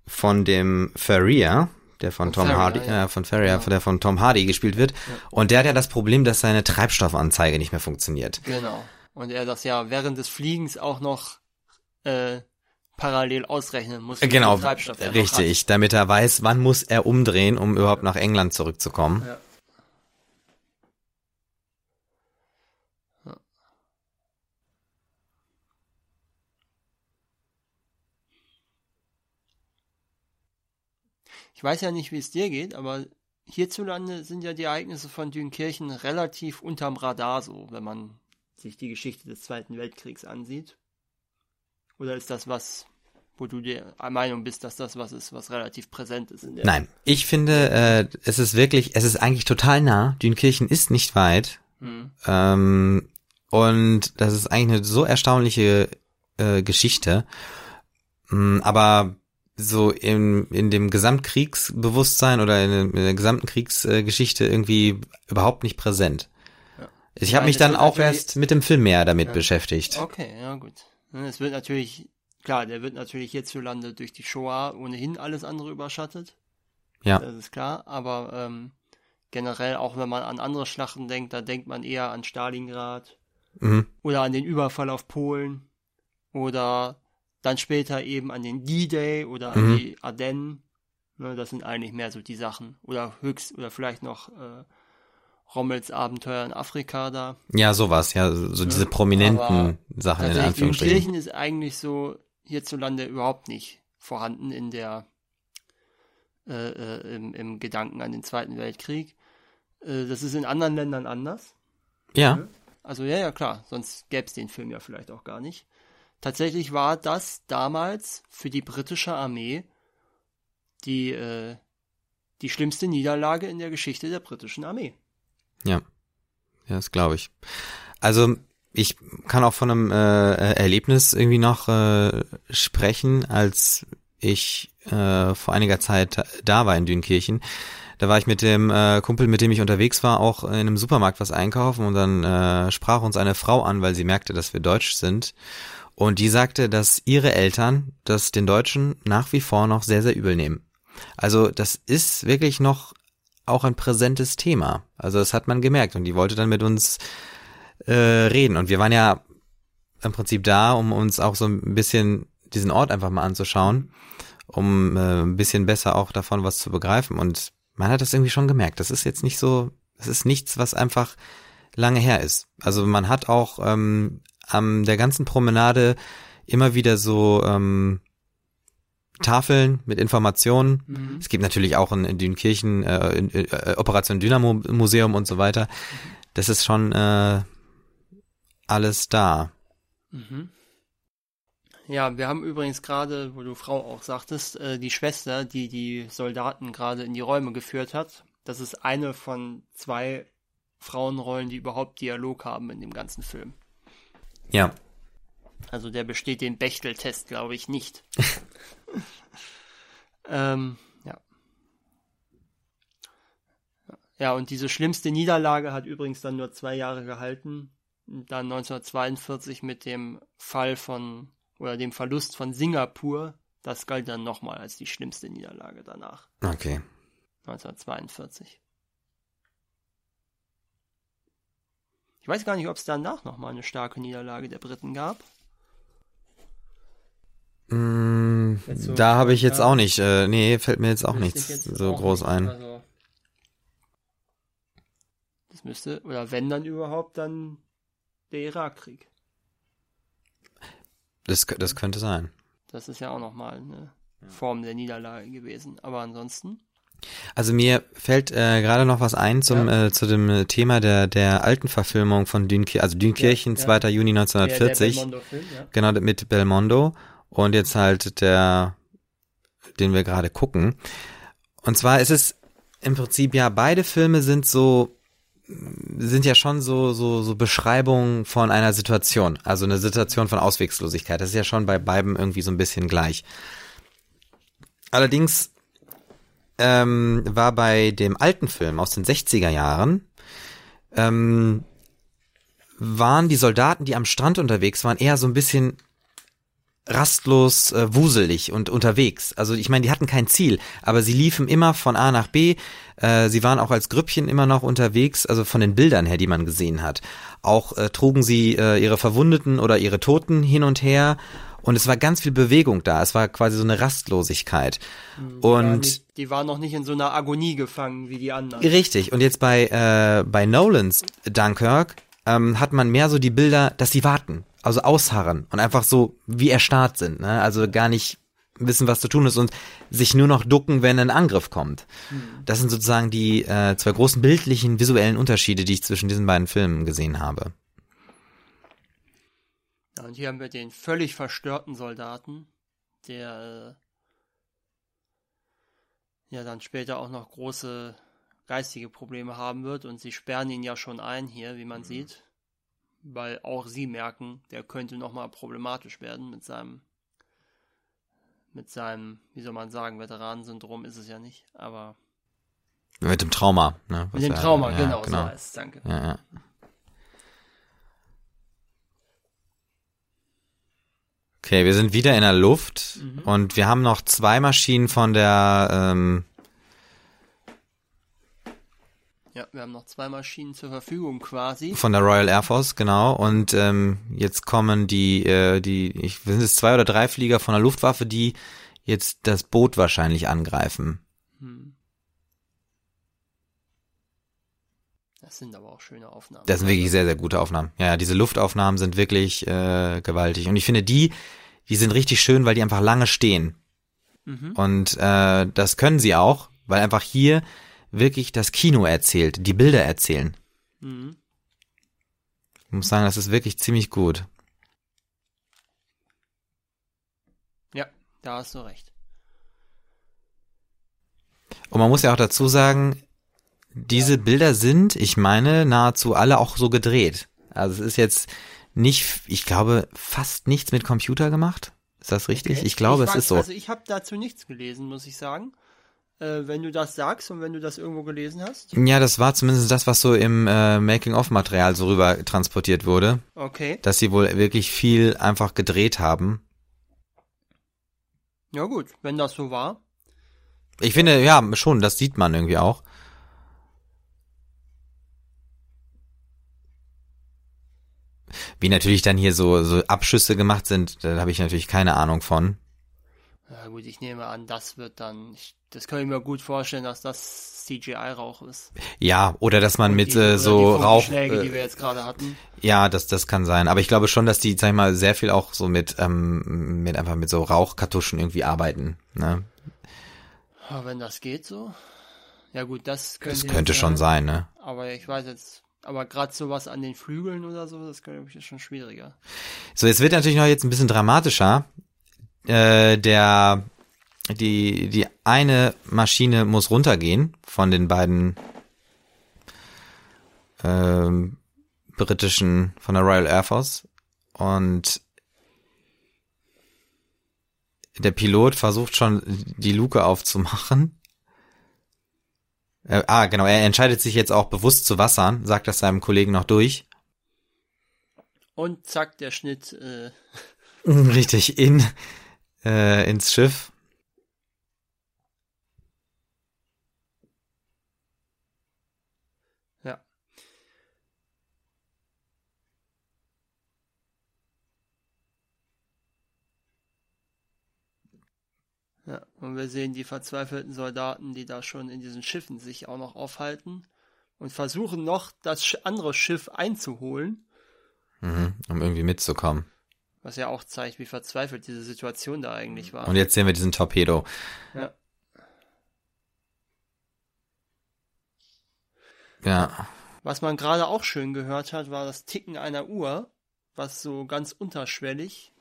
von dem Ferrier, der von Von Tom Ferrier, Hardy, ja. äh, von Ferrier, Ja. der von Tom Hardy gespielt wird. Und der hat ja das Problem, dass seine Treibstoffanzeige nicht mehr funktioniert. Genau. Und er das ja während des Fliegens auch noch äh, parallel ausrechnen muss. Genau, richtig, damit er weiß, wann muss er umdrehen, um überhaupt nach England zurückzukommen. Ja. Ja. Ich weiß ja nicht, wie es dir geht, aber hierzulande sind ja die Ereignisse von Dünkirchen relativ unterm Radar so, wenn man sich die Geschichte des Zweiten Weltkriegs ansieht. Oder ist das was, wo du der Meinung bist, dass das was ist, was relativ präsent ist in der Nein, ich finde, äh, es ist wirklich, es ist eigentlich total nah. Dünkirchen ist nicht weit. Hm. Ähm, und das ist eigentlich eine so erstaunliche äh, Geschichte. Mm, Aber so in, in dem Gesamtkriegsbewusstsein oder in, in der gesamten Kriegsgeschichte irgendwie überhaupt nicht präsent. Ich habe meine, mich dann auch erst mit dem Film mehr damit beschäftigt. Okay, ja gut. Ne, Es wird natürlich, klar, der wird natürlich hierzulande durch die Shoah ohnehin alles andere überschattet. Ja. Das ist klar, aber ähm, generell, auch wenn man an andere Schlachten denkt, da denkt man eher an Stalingrad Mhm. oder an den Überfall auf Polen oder dann später eben an den D-Day oder an Mhm. die Ardennen. Ne, das sind eigentlich mehr so die Sachen. Oder höchst, oder vielleicht noch äh, Rommels Abenteuer in Afrika da. Ja, sowas, ja, so so diese prominenten aber Sachen in Anführungsstrichen. Kirchen ist eigentlich so hierzulande überhaupt nicht vorhanden in der äh, äh, im, im Gedanken an den Zweiten Weltkrieg. Äh, das ist in anderen Ländern anders. Ja, Also ja, ja, klar, sonst gäbe es den Film ja vielleicht auch gar nicht. Tatsächlich war das damals für die britische Armee die, äh, die schlimmste Niederlage in der Geschichte der britischen Armee. Ja, ja, das glaube ich. Also ich kann auch von einem äh, Erlebnis irgendwie noch äh, sprechen, als ich äh, vor einiger Zeit da war in Dünkirchen. Da war ich mit dem äh, Kumpel, mit dem ich unterwegs war, auch in einem Supermarkt was einkaufen und dann äh, sprach uns eine Frau an, weil sie merkte, dass wir Deutsch sind. Und die sagte, dass ihre Eltern das den Deutschen nach wie vor noch sehr, sehr übel nehmen. Also das ist wirklich noch auch ein präsentes Thema. Also das hat man gemerkt und die wollte dann mit uns äh, reden. Und wir waren ja im Prinzip da, um uns auch so ein bisschen diesen Ort einfach mal anzuschauen, um äh, ein bisschen besser auch davon was zu begreifen. Und man hat das irgendwie schon gemerkt. Das ist jetzt nicht so, das ist nichts, was einfach lange her ist. Also man hat auch ähm, an der ganzen Promenade immer wieder so ähm, Tafeln mit Informationen. Es gibt natürlich auch in, in Dünkirchen äh, in, äh, Operation Dynamo Museum und so weiter. Das ist schon äh, alles da. Mhm. Ja, wir haben übrigens gerade, wo du Frau auch sagtest, äh, die Schwester, die die Soldaten gerade in die Räume geführt hat. Das ist eine von zwei Frauenrollen, die überhaupt Dialog haben in dem ganzen Film. Ja, Also der besteht den Bechtel-Test, glaube ich, nicht. ähm, ja. Ja, und diese schlimmste Niederlage hat übrigens dann nur zwei Jahre gehalten. Dann 1942 mit dem Fall von, oder dem Verlust von Singapur. Das galt dann nochmal als die schlimmste Niederlage danach. okay. 1942. weiß gar nicht, ob es danach nochmal eine starke Niederlage der Briten gab. Mm, so da habe ich jetzt auch nicht, äh, nee, fällt mir jetzt auch nichts jetzt so auch groß nicht. ein. Also, das müsste, oder wenn dann überhaupt, dann der Irakkrieg. Das, das könnte sein. Das ist ja auch nochmal eine Form der Niederlage gewesen. Aber ansonsten. Also mir fällt äh, gerade noch was ein zum ja. äh, zu dem Thema der der alten Verfilmung von Dünkirchen, also Dünkirchen, ja, 2. Ja. Juni 1940. Der, der Film, ja. Genau mit Belmondo und jetzt halt der, den wir gerade gucken. Und zwar ist es im Prinzip ja beide Filme sind so sind ja schon so, so, so Beschreibungen von einer Situation, also eine Situation von Auswegslosigkeit. Das ist ja schon bei beiden irgendwie so ein bisschen gleich. Allerdings ähm, war bei dem alten Film aus den 60er Jahren, ähm, waren die Soldaten, die am Strand unterwegs waren, eher so ein bisschen rastlos äh, wuselig und unterwegs. Also ich meine, die hatten kein Ziel, aber sie liefen immer von A nach B. Äh, sie waren auch als Grüppchen immer noch unterwegs, also von den Bildern her, die man gesehen hat. Auch äh, trugen sie äh, ihre Verwundeten oder ihre Toten hin und her. Und es war ganz viel Bewegung da. Es war quasi so eine Rastlosigkeit. Die und waren nicht, die waren noch nicht in so einer Agonie gefangen wie die anderen. Richtig. Und jetzt bei äh, bei Nolans Dunkirk ähm, hat man mehr so die Bilder, dass sie warten also ausharren und einfach so wie erstarrt sind, ne? Also gar nicht wissen, was zu tun ist und sich nur noch ducken, wenn ein Angriff kommt. Hm. Das sind sozusagen die äh, zwei großen bildlichen, visuellen Unterschiede, die ich zwischen diesen beiden Filmen gesehen habe. Und hier haben wir den völlig verstörten Soldaten, der äh, ja dann später auch noch große geistige Probleme haben wird und sie sperren ihn ja schon ein hier, wie man mhm. sieht weil auch sie merken, der könnte nochmal problematisch werden mit seinem, mit seinem, wie soll man sagen, Veteranensyndrom ist es ja nicht, aber. Mit dem Trauma, ne? Mit dem Trauma, ja, genau, genau, so heißt danke. Ja, ja. Okay, wir sind wieder in der Luft mhm. und wir haben noch zwei Maschinen von der ähm, ja, wir haben noch zwei Maschinen zur Verfügung quasi. Von der Royal Air Force, genau. Und ähm, jetzt kommen die, äh, die, ich sind es zwei oder drei Flieger von der Luftwaffe, die jetzt das Boot wahrscheinlich angreifen. Hm. Das sind aber auch schöne Aufnahmen. Das sind wirklich sehr, sehr gute Aufnahmen. Ja, diese Luftaufnahmen sind wirklich äh, gewaltig. Und ich finde die, die sind richtig schön, weil die einfach lange stehen. Mhm. Und äh, das können sie auch, weil einfach hier wirklich das Kino erzählt, die Bilder erzählen. Mhm. Ich muss sagen, das ist wirklich ziemlich gut. Ja, da hast du recht. Und man muss ja auch dazu sagen, diese. Bilder sind, ich meine, nahezu alle auch so gedreht. Also es ist jetzt nicht, ich glaube, fast nichts mit Computer gemacht. Ist das richtig? Okay. Ich glaube, ich es weiß, ist so. Also ich habe dazu nichts gelesen, muss ich sagen äh, wenn du das sagst und wenn du das irgendwo gelesen hast? Ja, das war zumindest das, was so im äh, Making-of-Material so rüber transportiert wurde. Okay. Dass sie wohl wirklich viel einfach gedreht haben. Ja gut, wenn das so war. Ich finde, ja, schon, das sieht man irgendwie auch. Wie natürlich dann hier so, so Abschüsse gemacht sind, da habe ich natürlich keine Ahnung von. Ja gut, ich nehme an, das wird dann, ich, das kann ich mir gut vorstellen, dass das CGI-Rauch ist. Ja, oder dass man Und mit die, äh, so die Rauch. Äh, die wir jetzt gerade hatten. Ja, das, das kann sein. Aber ich glaube schon, dass die, sag ich mal, sehr viel auch so mit, ähm, mit einfach mit so Rauchkartuschen irgendwie arbeiten. Ne? Aber wenn das geht so. Ja gut, das könnte. Das könnte schon sein, ne? Aber ich weiß jetzt, aber gerade sowas an den Flügeln oder so, das glaube ich ist schon schwieriger. So, jetzt wird natürlich noch jetzt ein bisschen dramatischer. Äh, der die die eine Maschine muss runtergehen von den beiden ähm, britischen von der Royal Air Force und der Pilot versucht schon die Luke aufzumachen. Äh, ah, genau, er entscheidet sich jetzt auch bewusst zu wassern, sagt das seinem Kollegen noch durch. Und zack, der Schnitt. Äh. Richtig, in äh, ins Schiff. Ja, und wir sehen die verzweifelten Soldaten, die da schon in diesen Schiffen sich auch noch aufhalten und versuchen noch, das andere Schiff einzuholen. Mhm, um irgendwie mitzukommen. Was ja auch zeigt, wie verzweifelt diese Situation da eigentlich war. Und jetzt sehen wir diesen Torpedo. Ja. Ja. Was man gerade auch schön gehört hat, war das Ticken einer Uhr, was so ganz unterschwellig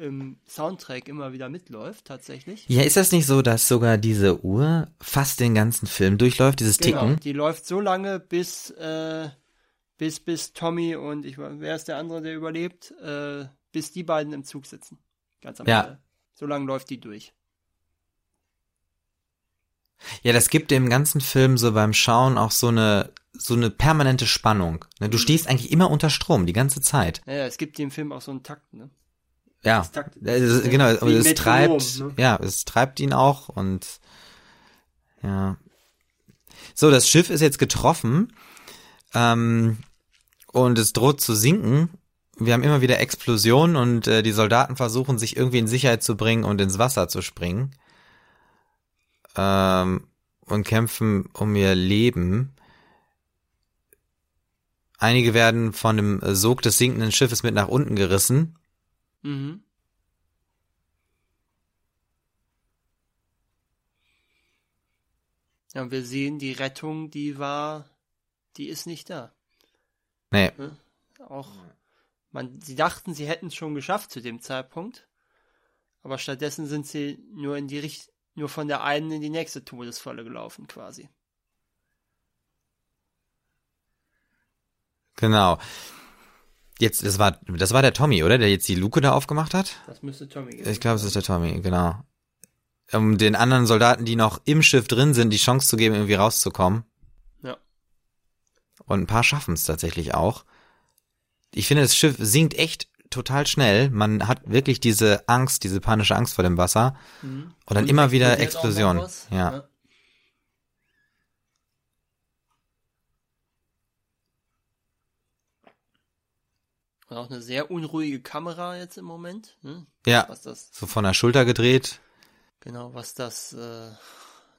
im Soundtrack immer wieder mitläuft, tatsächlich. Ja, ist das nicht so, dass sogar diese Uhr fast den ganzen Film durchläuft, dieses Genau, Ticken? die läuft so lange, bis, äh, bis, bis Tommy und ich, wer ist der andere, der überlebt, äh, bis die beiden im Zug sitzen. Ganz am Ja. Ende. So lange läuft die durch. Ja, das gibt dem ganzen Film so beim Schauen auch so eine so eine permanente Spannung. Ne, Mhm. Du stehst eigentlich immer unter Strom die ganze Zeit. Naja, es gibt dem Film auch so einen Takt, ne? Ja, Takt- es, Ja, genau. Aber es Metronom, treibt, ne? ja, es treibt ihn auch und ja. So, das Schiff ist jetzt getroffen ähm, und es droht zu sinken. Wir haben immer wieder Explosionen und äh, die Soldaten versuchen sich irgendwie in Sicherheit zu bringen und ins Wasser zu springen ähm, und kämpfen um ihr Leben. Einige werden von dem Sog des sinkenden Schiffes mit nach unten gerissen. Mhm. Ja, und wir sehen, die Rettung, die war, die ist nicht da. Nee, Auch, man, sie dachten, sie hätten es schon geschafft zu dem Zeitpunkt, aber stattdessen sind sie nur in die Richt nur von der einen in die nächste Todesfalle gelaufen, quasi. Genau. Jetzt, das war, das war der Tommy, oder? Der jetzt die Luke da aufgemacht hat? Das müsste Tommy gewesen Ich glaube, es ist der Tommy, genau. Um den anderen Soldaten, die noch im Schiff drin sind, die Chance zu geben, irgendwie rauszukommen. Ja. Und ein paar schaffen es tatsächlich auch. Ich finde, das Schiff sinkt echt total schnell. Man hat wirklich diese Angst, diese panische Angst vor dem Wasser. Mhm. Und dann immer wieder Explosionen. was. Ja. Und auch eine sehr unruhige Kamera jetzt im Moment. Ne? Ja. Was das, So von der Schulter gedreht. genau, was das äh,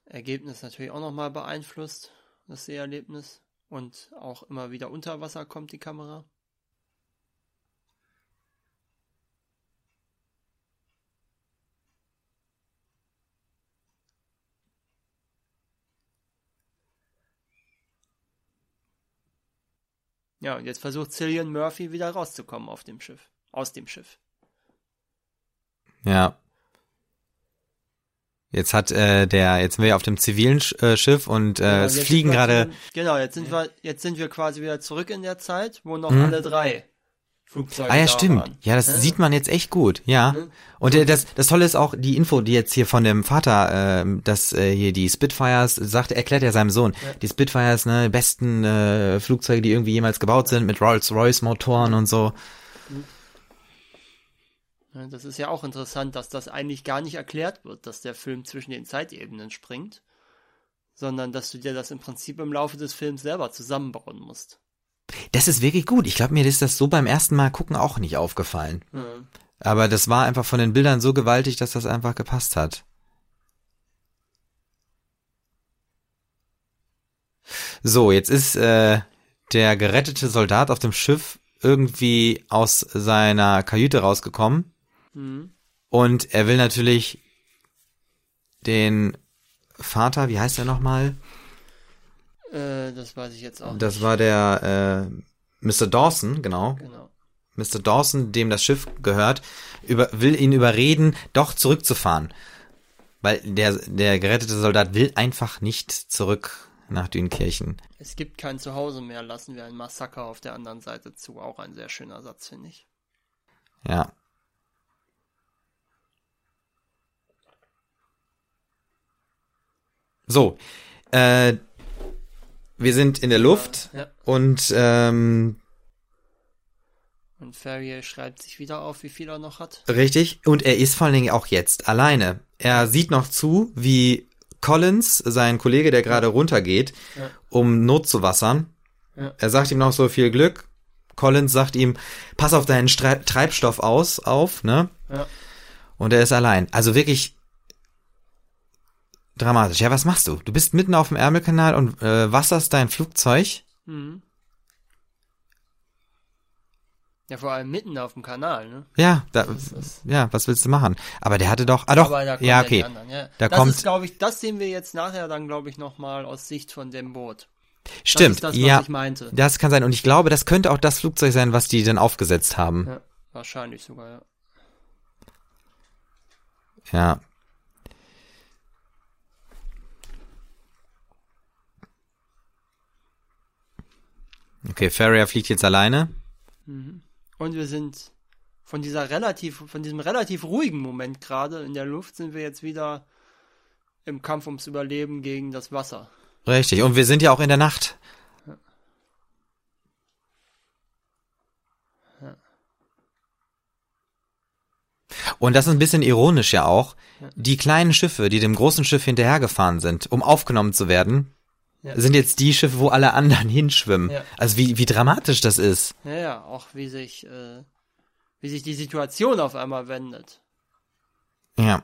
Ergebnis natürlich auch nochmal beeinflusst, das Seherlebnis. Und auch immer wieder unter Wasser kommt die Kamera. Ja, und jetzt versucht Cillian Murphy wieder rauszukommen auf dem Schiff. Aus dem Schiff. Ja. Jetzt hat äh, der, jetzt sind wir auf dem zivilen Sch äh, Schiff und äh, Ja, es jetzt fliegen gerade. Genau, jetzt sind wir, jetzt sind wir quasi wieder zurück in der Zeit, wo noch Mhm. alle drei Flugzeuge Ah ja, stimmt. waren. Ja, das Ja. sieht man jetzt echt gut. Ja. Mhm. Und äh, das, das Tolle ist auch die Info, die jetzt hier von dem Vater, äh, dass äh, hier die Spitfires sagt, erklärt er seinem Sohn, Ja. die Spitfires, ne, die besten äh, Flugzeuge, die irgendwie jemals gebaut sind, mit Rolls-Royce-Motoren und so. Ja, Das ist ja auch interessant, dass das eigentlich gar nicht erklärt wird, dass der Film zwischen den Zeitebenen springt, sondern dass du dir das im Prinzip im Laufe des Films selber zusammenbauen musst. Das ist wirklich gut. Ich glaube, mir ist das so beim ersten Mal gucken auch nicht aufgefallen. Mhm. Aber das war einfach von den Bildern so gewaltig, dass das einfach gepasst hat. So, jetzt ist äh, der gerettete Soldat auf dem Schiff irgendwie aus seiner Kajüte rausgekommen Mhm. und er will natürlich den Vater, wie heißt er nochmal? Äh, das weiß ich jetzt auch Das nicht. war der äh, Mr. Dawson, genau. Genau. Mr. Dawson, dem das Schiff gehört, über, will ihn überreden, doch zurückzufahren. Weil der, der gerettete Soldat will einfach nicht zurück nach Dünkirchen. Es gibt kein Zuhause mehr, lassen wir ein Massaker auf der anderen Seite zu. Auch ein sehr schöner Satz, finde ich. Ja. So, äh, wir sind in der Luft Ja. und ähm, Und Ferrier schreibt sich wieder auf, wie viel er noch hat. Richtig. Und er ist vor allen Dingen auch jetzt alleine. Er sieht noch zu, wie Collins, sein Kollege, der gerade runtergeht, Ja. um Not zu wassern. Ja. Er sagt ihm noch so viel Glück. Collins sagt ihm, pass auf deinen Stre Treibstoff aus, auf, ne? Ja. Und er ist allein. Also wirklich dramatisch. Ja, was machst du? Du bist mitten auf dem Ärmelkanal und äh, wasserst dein Flugzeug. Mhm. Ja, vor allem mitten auf dem Kanal, ne? Ja, da, ja, was willst du machen? Aber der hatte doch, ah doch, Aber da kommen ja, die okay. anderen, ja. Da das kommt- ist, glaube ich, das sehen wir jetzt nachher dann, glaube ich, nochmal aus Sicht von dem Boot. Stimmt, Das ist das, was ja, ich meinte. das kann sein. Und ich glaube, das könnte auch das Flugzeug sein, was die dann aufgesetzt haben. Ja, wahrscheinlich sogar, ja. Ja. Okay, Farrier fliegt jetzt alleine. Und wir sind von dieser relativ, von diesem relativ ruhigen Moment gerade in der Luft sind wir jetzt wieder im Kampf ums Überleben gegen das Wasser. Richtig. Und wir sind ja auch in der Nacht. Und das ist ein bisschen ironisch ja auch. Die kleinen Schiffe, die dem großen Schiff hinterhergefahren sind, um aufgenommen zu werden, Ja. sind jetzt die Schiffe, wo alle anderen hinschwimmen. Ja. Also wie, wie dramatisch das ist. Ja, ja, auch wie sich, äh, wie sich die Situation auf einmal wendet. Ja.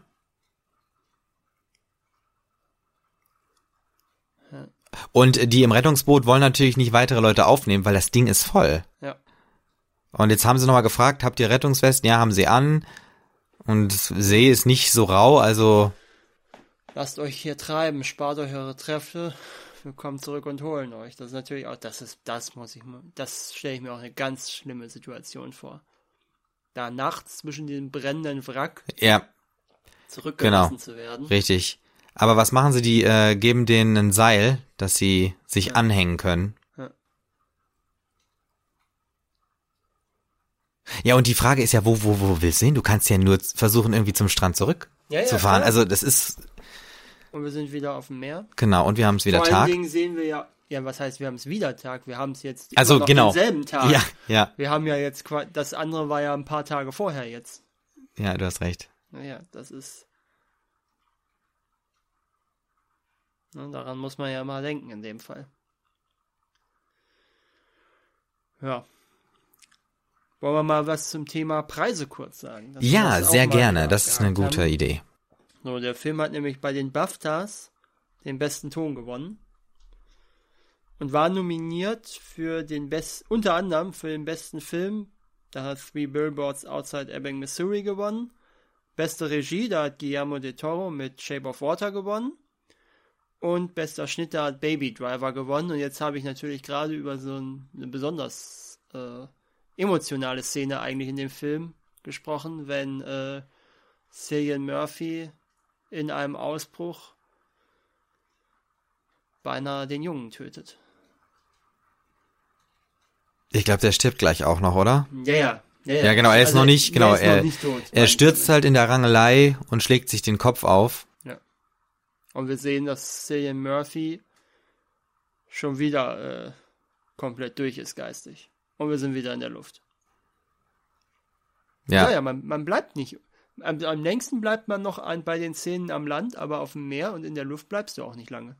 Und die im Rettungsboot wollen natürlich nicht weitere Leute aufnehmen, weil das Ding ist voll. Ja. Und jetzt haben sie nochmal gefragt, habt ihr Rettungswesten? Ja, haben sie an. Und See ist nicht so rau, also Lasst euch hier treiben, spart euch eure Kräfte. Wir kommen zurück und holen euch. Das ist natürlich auch, das ist, das muss ich, das stelle ich mir auch eine ganz schlimme Situation vor. Da nachts zwischen dem brennenden Wrack ja, zurückgelassen Genau. zu werden. richtig. Aber was machen sie? Die äh, geben denen ein Seil, dass sie sich Ja. anhängen können. Ja. Ja, und die Frage ist ja, wo, wo, wo willst du hin? Du kannst ja nur versuchen, irgendwie zum Strand zurück ja, zu fahren. klar. Also das ist, Und wir sind wieder auf dem Meer. genau, und wir haben es wieder Vor Tag. allen Dingen sehen wir ja, ja, was heißt, wir haben es wieder Tag. Wir haben es jetzt Also, noch genau. denselben Tag. Ja, ja, Wir haben ja jetzt, das andere war ja ein paar Tage vorher jetzt. ja, du hast recht. Naja, das ist. Na, daran muss man ja mal denken in dem Fall. Ja. Wollen wir mal was zum Thema Preise kurz sagen? Ja, sehr gerne. Das ist eine gute haben? Idee. So, der Film hat nämlich bei den BAFTAs den besten Ton gewonnen. Und war nominiert für den best, unter anderem für den besten Film. Da hat Three Billboards Outside Ebbing, Missouri gewonnen. Beste Regie, da hat Guillermo de Toro mit Shape of Water gewonnen. Und bester Schnitt, da hat Baby Driver gewonnen. Und jetzt habe ich natürlich gerade über so ein, eine besonders äh, emotionale Szene eigentlich in dem Film gesprochen, wenn äh, Cillian Murphy in einem Ausbruch beinahe den Jungen tötet. Ich glaube, der stirbt gleich auch noch, oder? Ja, ja. Ja, Ja, genau, er ist noch nicht- genau, er, nicht tot. Er stürzt halt in der Rangelei und schlägt sich den Kopf auf. Und wir sehen, dass Cillian Murphy schon wieder äh, komplett durch ist geistig. Und wir sind wieder in der Luft. Ja, Ja, ja, man, man bleibt nicht. Am, am längsten bleibt man noch an, bei den Szenen am Land, aber auf dem Meer und in der Luft bleibst du auch nicht lange.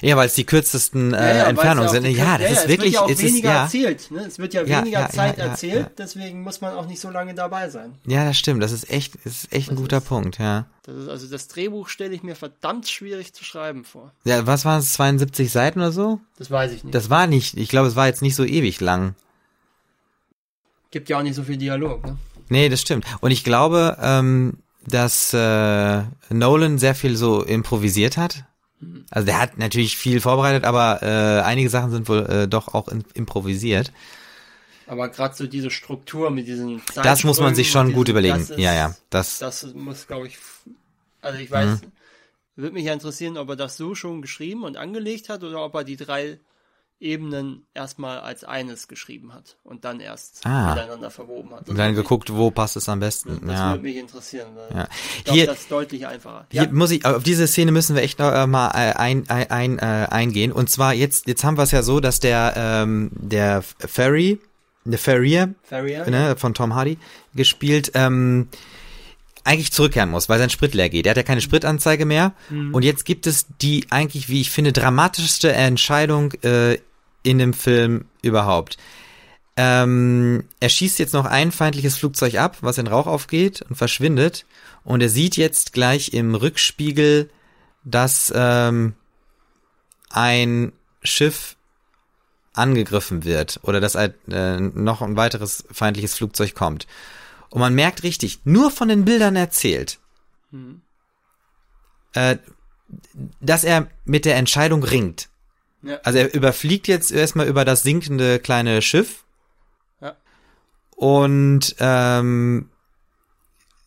ja, weil es die kürzesten äh, Ja, ja, Entfernungen sind. Ja, das ist es wirklich, wird ja auch es ist, weniger ja, erzählt. Ne? Es wird ja weniger Zeit erzählt, deswegen muss man auch nicht so lange dabei sein. ja, das stimmt. Das ist echt, das ist echt ein Das guter ist- Punkt, ja. Das ist, also das Drehbuch stelle ich mir verdammt schwierig zu schreiben vor. Ja, was waren es, 72 Seiten oder so? Das weiß ich nicht. Das war nicht, ich glaube, es war jetzt nicht so ewig lang. Gibt ja auch nicht so viel Dialog. Ne? Nee, das stimmt. Und ich glaube, ähm, dass äh, Nolan sehr viel so improvisiert hat. Also der hat natürlich viel vorbereitet, aber äh, einige Sachen sind wohl äh, doch auch in, improvisiert. Aber gerade so diese Struktur mit diesen Das muss man sich schon und gut diesen- überlegen. ist- ja, ja. Das, Das muss, glaube ich, also ich weiß, Mhm. würde mich ja interessieren, ob er das so schon geschrieben und angelegt hat oder ob er die drei Ebenen erstmal als eines geschrieben hat und dann erst Ah. miteinander verwoben hat. und dann geguckt, wo passt es am besten. Das ja. würde mich interessieren. Ja. Ich glaube, Hier- das ist deutlich einfacher. Hier Ja, muss ich, auf diese Szene müssen wir echt noch äh, mal äh, ein, ein, ein, äh, eingehen. Und zwar jetzt, jetzt haben wir es ja so, dass der, ähm, der Ferry, der Ferrier, Farrier, ne, von Tom Hardy gespielt, ähm, eigentlich zurückkehren muss, weil sein Sprit leer geht. Er hat ja keine Spritanzeige mehr. Und jetzt gibt es die eigentlich, wie ich finde, dramatischste Entscheidung äh, in dem Film überhaupt. Ähm, er schießt jetzt noch ein feindliches Flugzeug ab, was in Rauch aufgeht und verschwindet. Und er sieht jetzt gleich im Rückspiegel dass ähm, ein Schiff angegriffen wird oder dass äh, noch ein weiteres feindliches Flugzeug kommt. Und man merkt richtig, nur von den Bildern erzählt, hm. äh, dass er mit der Entscheidung ringt. Ja. Also er überfliegt jetzt erstmal über das sinkende kleine Schiff ja. und ähm,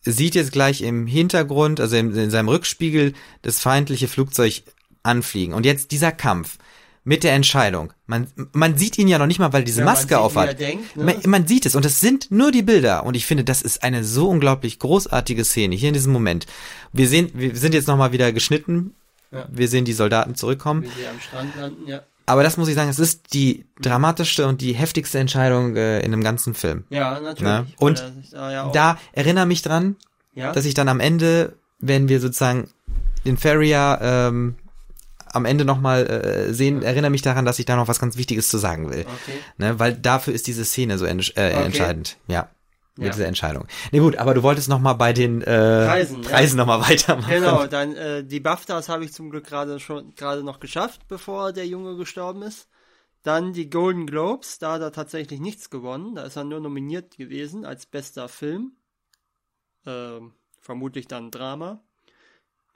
sieht jetzt gleich im Hintergrund, also in, in seinem Rückspiegel, das feindliche Flugzeug anfliegen. Und jetzt dieser Kampf mit der Entscheidung. Man, man sieht ihn ja noch nicht mal, weil diese ja, Maske aufhat. Denkt, ne? man, man, sieht es und es sind nur die Bilder und ich finde, das ist eine so unglaublich großartige Szene hier in diesem Moment. Wir sehen, wir sind jetzt noch mal wieder geschnitten. Ja. Wir sehen die Soldaten zurückkommen. Wie sie am Strand landen, ja. Aber das muss ich sagen, es ist die dramatischste und die heftigste Entscheidung äh, in dem ganzen Film. Ja, natürlich. Ne? Und da, ja da erinnere mich dran, dass ich dann am Ende, wenn wir sozusagen den Ferrier ähm, am Ende nochmal äh, sehen, erinnere mich daran, dass ich da noch was ganz Wichtiges zu sagen will. Okay. Ne, weil dafür ist diese Szene so äh, okay. entscheidend. Ja. Mit ja. dieser Entscheidung. Nee, gut, aber du wolltest noch mal bei den äh, Preisen, Preisen ja. noch mal weitermachen. Genau, dann äh, die BAFTAs habe ich zum Glück gerade schon gerade noch geschafft, bevor der Junge gestorben ist. Dann die Golden Globes, da hat er tatsächlich nichts gewonnen. Da ist er nur nominiert gewesen als bester Film. Äh, vermutlich dann Drama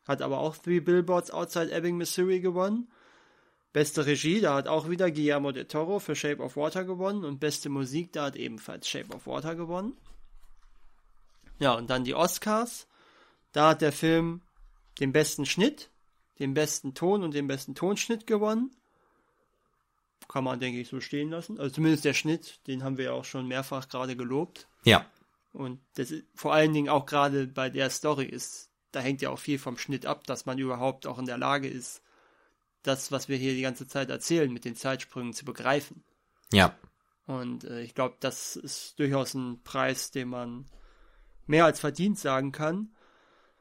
hat aber auch Three Billboards Outside Ebbing, Missouri gewonnen. Beste Regie, da hat auch wieder Guillermo del Toro für Shape of Water gewonnen und beste Musik, da hat ebenfalls Shape of Water gewonnen. Ja, und dann die Oscars. Da hat der Film den besten Schnitt, den besten Ton und den besten Tonschnitt gewonnen. Kann man, denke ich, so stehen lassen. Also zumindest der Schnitt, den haben wir ja auch schon mehrfach gerade gelobt. Ja. Und das ist, vor allen Dingen auch gerade bei der Story ist da hängt ja auch viel vom Schnitt ab, dass man überhaupt auch in der Lage ist, das, was wir hier die ganze Zeit erzählen, mit den Zeitsprüngen zu begreifen. Ja. Und äh, ich glaube, das ist durchaus ein Preis, den man mehr als verdient sagen kann.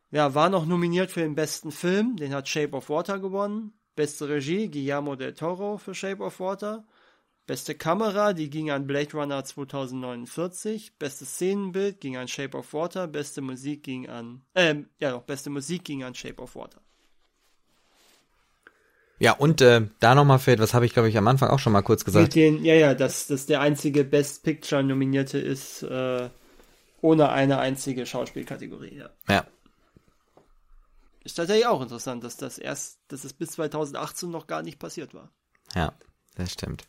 Ja, war noch nominiert für den besten Film, den hat Shape of Water gewonnen. Beste Regie, Guillermo del Toro für Shape of Water. Beste Kamera, die ging an Blade Runner 2049. Bestes Szenenbild ging an Shape of Water. Beste Musik ging an, ähm, ja doch, beste Musik ging an Shape of Water. Ja, und äh, da nochmal fällt, was habe ich, glaube ich, am Anfang auch schon mal kurz gesagt. Mit den, ja, ja, dass das der einzige Best Picture nominierte ist, äh, ohne eine einzige Schauspielkategorie, ja. Ja. Ist tatsächlich auch interessant, dass das erst, dass es bis 2018 noch gar nicht passiert war. Ja, das stimmt.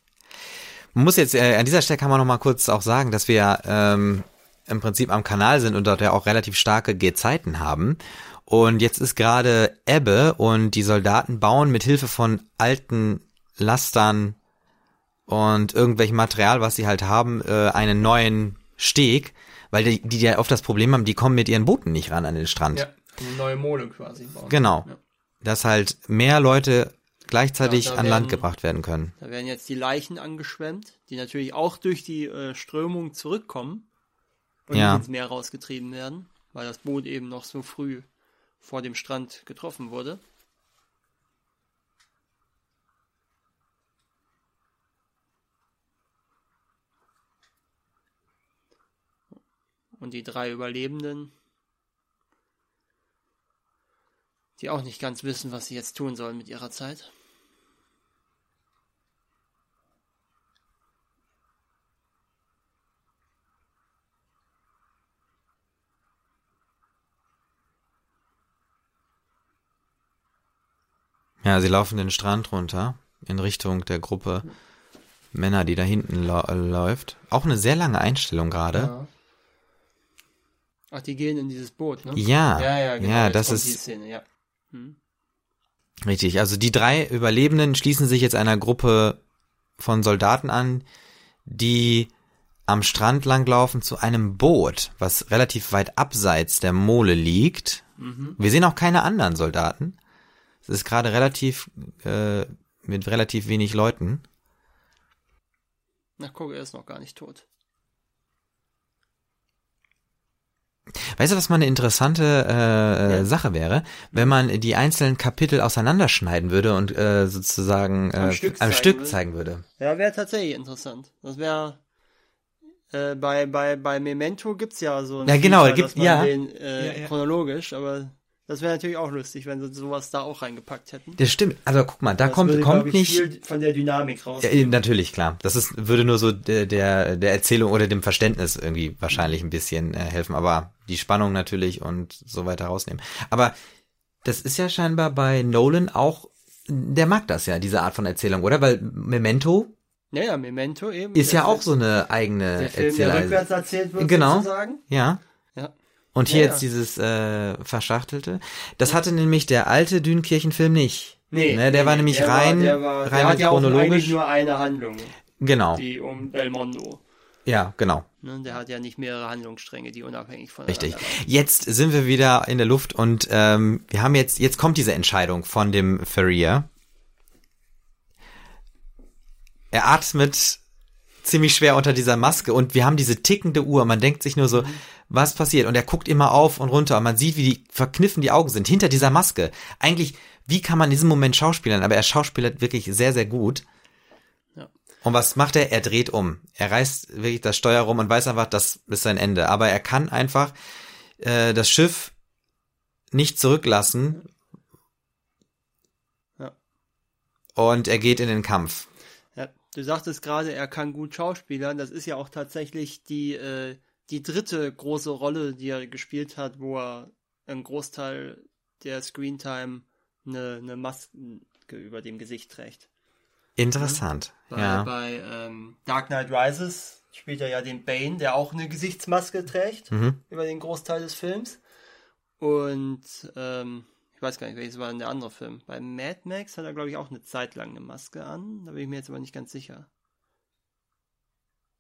Man muss jetzt, äh, an dieser Stelle kann man noch mal kurz auch sagen, dass wir ähm, im Prinzip am Kanal sind und dort ja auch relativ starke Gezeiten haben. Und jetzt ist gerade Ebbe und die Soldaten bauen mit Hilfe von alten Lastern und irgendwelchem Material, was sie halt haben, äh, einen neuen Steg, weil die, die ja oft das Problem haben, die kommen mit ihren Booten nicht ran an den Strand. Ja, eine neue Mole quasi bauen. Genau. Ja. Dass halt mehr Leute gleichzeitig ja, an werden, Land gebracht werden können. Da werden jetzt die Leichen angeschwemmt, die natürlich auch durch die äh, Strömung zurückkommen und ja. ins Meer rausgetrieben werden, weil das Boot eben noch so früh vor dem Strand getroffen wurde. Und die drei Überlebenden, die auch nicht ganz wissen, was sie jetzt tun sollen mit ihrer Zeit. Ja, sie laufen den Strand runter in Richtung der Gruppe Männer, die da hinten läuft. Auch eine sehr lange Einstellung gerade. Ja. Ach, die gehen in dieses Boot, ne? Ja, ja, ja, genau. ja das ist. Szene, ja. Hm. Richtig, also die drei Überlebenden schließen sich jetzt einer Gruppe von Soldaten an, die am Strand langlaufen zu einem Boot, was relativ weit abseits der Mole liegt. Mhm. Wir sehen auch keine anderen Soldaten. Es ist gerade relativ äh, mit relativ wenig Leuten. Na guck, er ist noch gar nicht tot. Weißt du, was mal eine interessante äh, ja. Sache wäre, wenn man die einzelnen Kapitel auseinanderschneiden würde und äh, sozusagen äh, am Stück, am zeigen, Stück würde. zeigen würde? Ja, wäre tatsächlich interessant. Das wäre äh, bei bei bei Memento gibt's ja so ein Ja, genau, Feature, gibt ja. Den, äh, ja, ja. chronologisch, aber Das wäre natürlich auch lustig, wenn sie sowas da auch reingepackt hätten. Das stimmt. Also guck mal, da Das kommt, würde, kommt ich, nicht. viel von der Dynamik raus. Ja, natürlich, klar. Das ist, würde nur so der, der, der Erzählung oder dem Verständnis irgendwie wahrscheinlich ein bisschen äh, helfen, aber die Spannung natürlich und so weiter rausnehmen. Aber das ist ja scheinbar bei Nolan auch, der mag das ja, diese Art von Erzählung, oder? Weil Memento ja, ja, Memento eben. ist ja auch so eine eigene der Film, der rückwärts erzählt wird, Genau. sozusagen. Ja. Und hier Ja, jetzt ja. dieses äh, Verschachtelte. Das hatte nämlich der alte Dünenkirchen-Film nicht. Nee, Ne, der nee, war nämlich der rein- war, der war, rein der hat ja auch chronologisch. eigentlich nur eine Handlung, Genau. die um Belmondo. Ja, genau. Ne, der hat ja nicht mehrere Handlungsstränge, die unabhängig von Richtig. Jetzt sind wir wieder in der Luft und ähm, wir haben jetzt, jetzt kommt diese Entscheidung von dem Ferrier. Er atmet ziemlich schwer unter dieser Maske und wir haben diese tickende Uhr. Man denkt sich nur so, was passiert? Und er guckt immer auf und runter und man sieht, wie die verkniffen die Augen sind hinter dieser Maske. Eigentlich, wie kann man in diesem Moment schauspielern? Aber er schauspielert wirklich sehr, sehr gut. Ja. Und was macht er? Er dreht um. Er reißt wirklich das Steuer rum und weiß einfach, das ist sein Ende. Aber er kann einfach äh, das Schiff nicht zurücklassen. Ja. Und er geht in den Kampf. Ja, du sagtest gerade, er kann gut schauspielern. Das ist ja auch tatsächlich die, äh, die dritte große Rolle, die er gespielt hat, wo er einen Großteil der Screentime eine, eine Maske über dem Gesicht trägt. Interessant. Bei, ja. bei ähm, Dark Knight Rises spielt er ja den Bane, der auch eine Gesichtsmaske trägt Mhm. über den Großteil des Films. Und ähm, ich weiß gar nicht, welches war denn der andere Film. Bei Mad Max hat er, glaube ich, auch eine Zeit lang eine Maske an. Da bin ich mir jetzt aber nicht ganz sicher.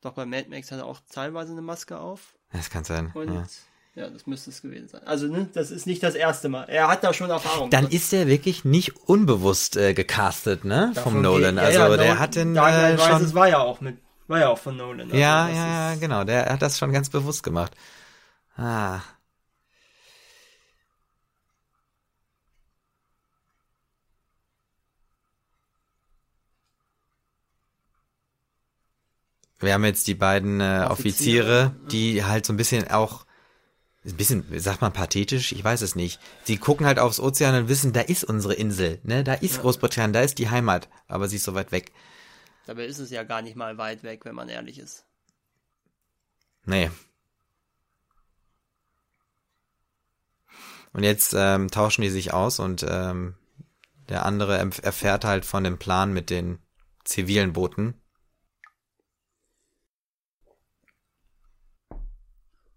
Doch bei Mad Max hat er auch teilweise eine Maske auf. Das kann sein. Und Ja. ja, das müsste es gewesen sein. Also, ne, das ist nicht das erste Mal. Er hat da schon Erfahrung. Dann ist er wirklich nicht unbewusst äh, gecastet, ne? Davon Vom Nolan. geht- Also ja, ja, der Nolan- hat den äh, Knight Rises schon. war ja auch mit, war ja auch von Nolan. Also Ja, ja, ja, ist- genau. Der hat das schon ganz bewusst gemacht. Ah. Wir haben jetzt die beiden äh, Offiziere, Offiziere, die halt so ein bisschen auch, ein bisschen, sagt man pathetisch, ich weiß es nicht. Sie gucken halt aufs Ozean und wissen, da ist unsere Insel, ne? Da ist Großbritannien, da ist die Heimat, aber sie ist so weit weg. Dabei ist es ja gar nicht mal weit weg, wenn man ehrlich ist. Nee. Und jetzt ähm, tauschen die sich aus und ähm, der andere erfährt halt von dem Plan mit den zivilen Booten.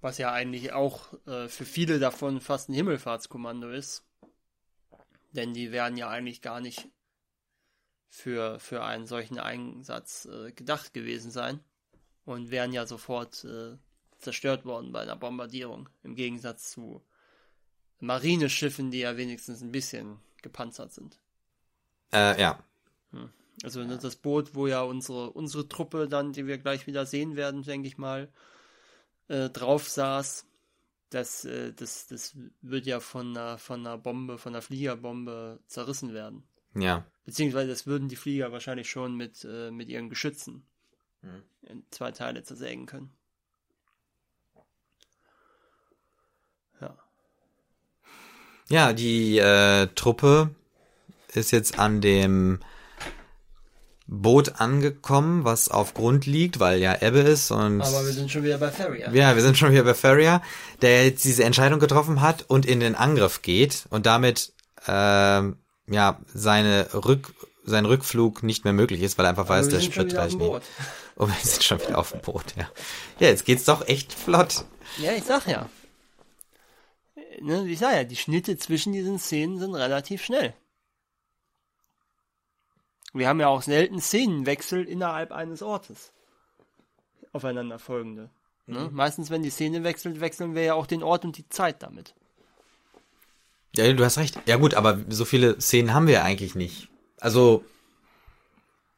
Was ja eigentlich auch äh, für viele davon fast ein Himmelfahrtskommando ist. Denn die werden ja eigentlich gar nicht für, für einen solchen Einsatz äh, gedacht gewesen sein. Und wären ja sofort äh, zerstört worden bei einer Bombardierung. Im Gegensatz zu Marineschiffen, die ja wenigstens ein bisschen gepanzert sind. Äh, ja. Also ne, das Boot, wo ja unsere, unsere Truppe dann, die wir gleich wieder sehen werden, denke ich mal, äh, drauf saß, das, äh, das, das wird ja von einer, von einer Bombe, von einer Fliegerbombe zerrissen werden. Ja. Beziehungsweise das würden die Flieger wahrscheinlich schon mit, äh, mit ihren Geschützen in zwei Teile zersägen können. Ja. Ja, die äh, Truppe ist jetzt an dem Boot angekommen, was auf Grund liegt, weil ja Ebbe ist und Aber wir sind schon wieder bei Ferrier. Ja, wir sind schon wieder bei Ferrier, der jetzt diese Entscheidung getroffen hat und in den Angriff geht und damit ähm, ja seine Rück sein Rückflug nicht mehr möglich ist, weil er einfach Aber weiß, der Sprit reicht nicht. Und wir sind schon wieder auf dem Boot, ja. Ja, jetzt geht's doch echt flott. Ja, ich sag ja. Ne, ich sag ja, die Schnitte zwischen diesen Szenen sind relativ schnell. Wir haben ja auch selten Szenenwechsel innerhalb eines Ortes. Aufeinanderfolgende. Ne? Meistens, wenn die Szene wechselt, wechseln wir ja auch den Ort und die Zeit damit. Ja, du hast recht. Ja gut, aber so viele Szenen haben wir ja eigentlich nicht. Also,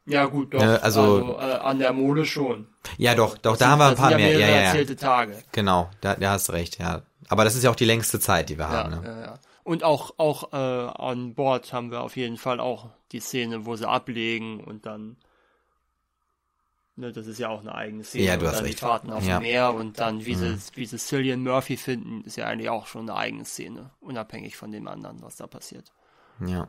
Ja, gut, doch. Ja, also- äh, an der Mole schon. ja doch, doch, Das da sind- haben wir ein das paar sind ja mehr. Ja, mehrere ja, ja. erzählte Tage. Genau, da, da hast du recht, ja. Aber das ist ja auch die längste Zeit, die wir Ja, haben, ne? ja, ja. Und auch, auch äh, an Bord haben wir auf jeden Fall auch die Szene, wo sie ablegen und dann Ne, das ist ja auch eine eigene Szene. Ja, du hast recht. Die Fahrten auf Ja. dem Meer und dann, wie, sie, wie sie Cillian Murphy finden, ist ja eigentlich auch schon eine eigene Szene. Unabhängig von dem anderen, was da passiert. Ja.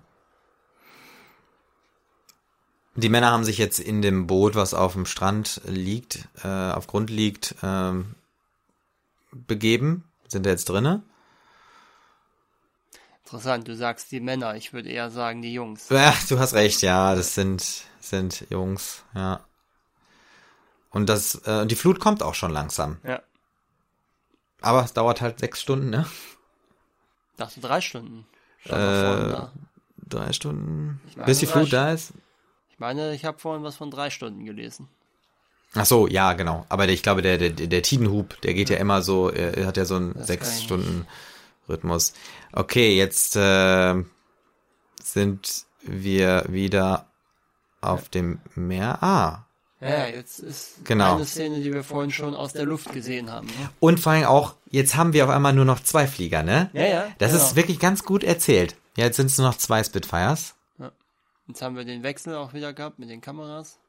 Die Männer haben sich jetzt in dem Boot, was auf dem Strand liegt, äh, auf Grund liegt, ähm, begeben. Sind da jetzt drinne? Interessant, du sagst die Männer, ich würde eher sagen die Jungs. Ja, du hast recht, ja, das sind, sind Jungs, ja. Und das, äh, die Flut kommt auch schon langsam. Ja. Aber es dauert halt sechs Stunden, ne? Dachte drei Stunden. Äh, da. Drei Stunden. meine, bis die Flut da ist. Ich meine, ich habe vorhin was von drei Stunden gelesen. Ach so, ja, genau. Aber der, ich glaube, der, der, der Tidenhub, der geht ja immer so, er er hat ja so einen sechs Stunden Rhythmus. Okay, jetzt äh, sind wir wieder auf dem Meer. Ah. Ja, jetzt ist Genau. eine Szene, die wir vorhin schon aus der Luft gesehen haben. Ne? Und vor allem auch, jetzt haben wir auf einmal nur noch zwei Flieger, ne? Ja, ja. Das genau. ist wirklich ganz gut erzählt. Ja, jetzt sind es nur noch zwei Spitfires. Jetzt haben wir den Wechsel auch wieder gehabt mit den Kameras.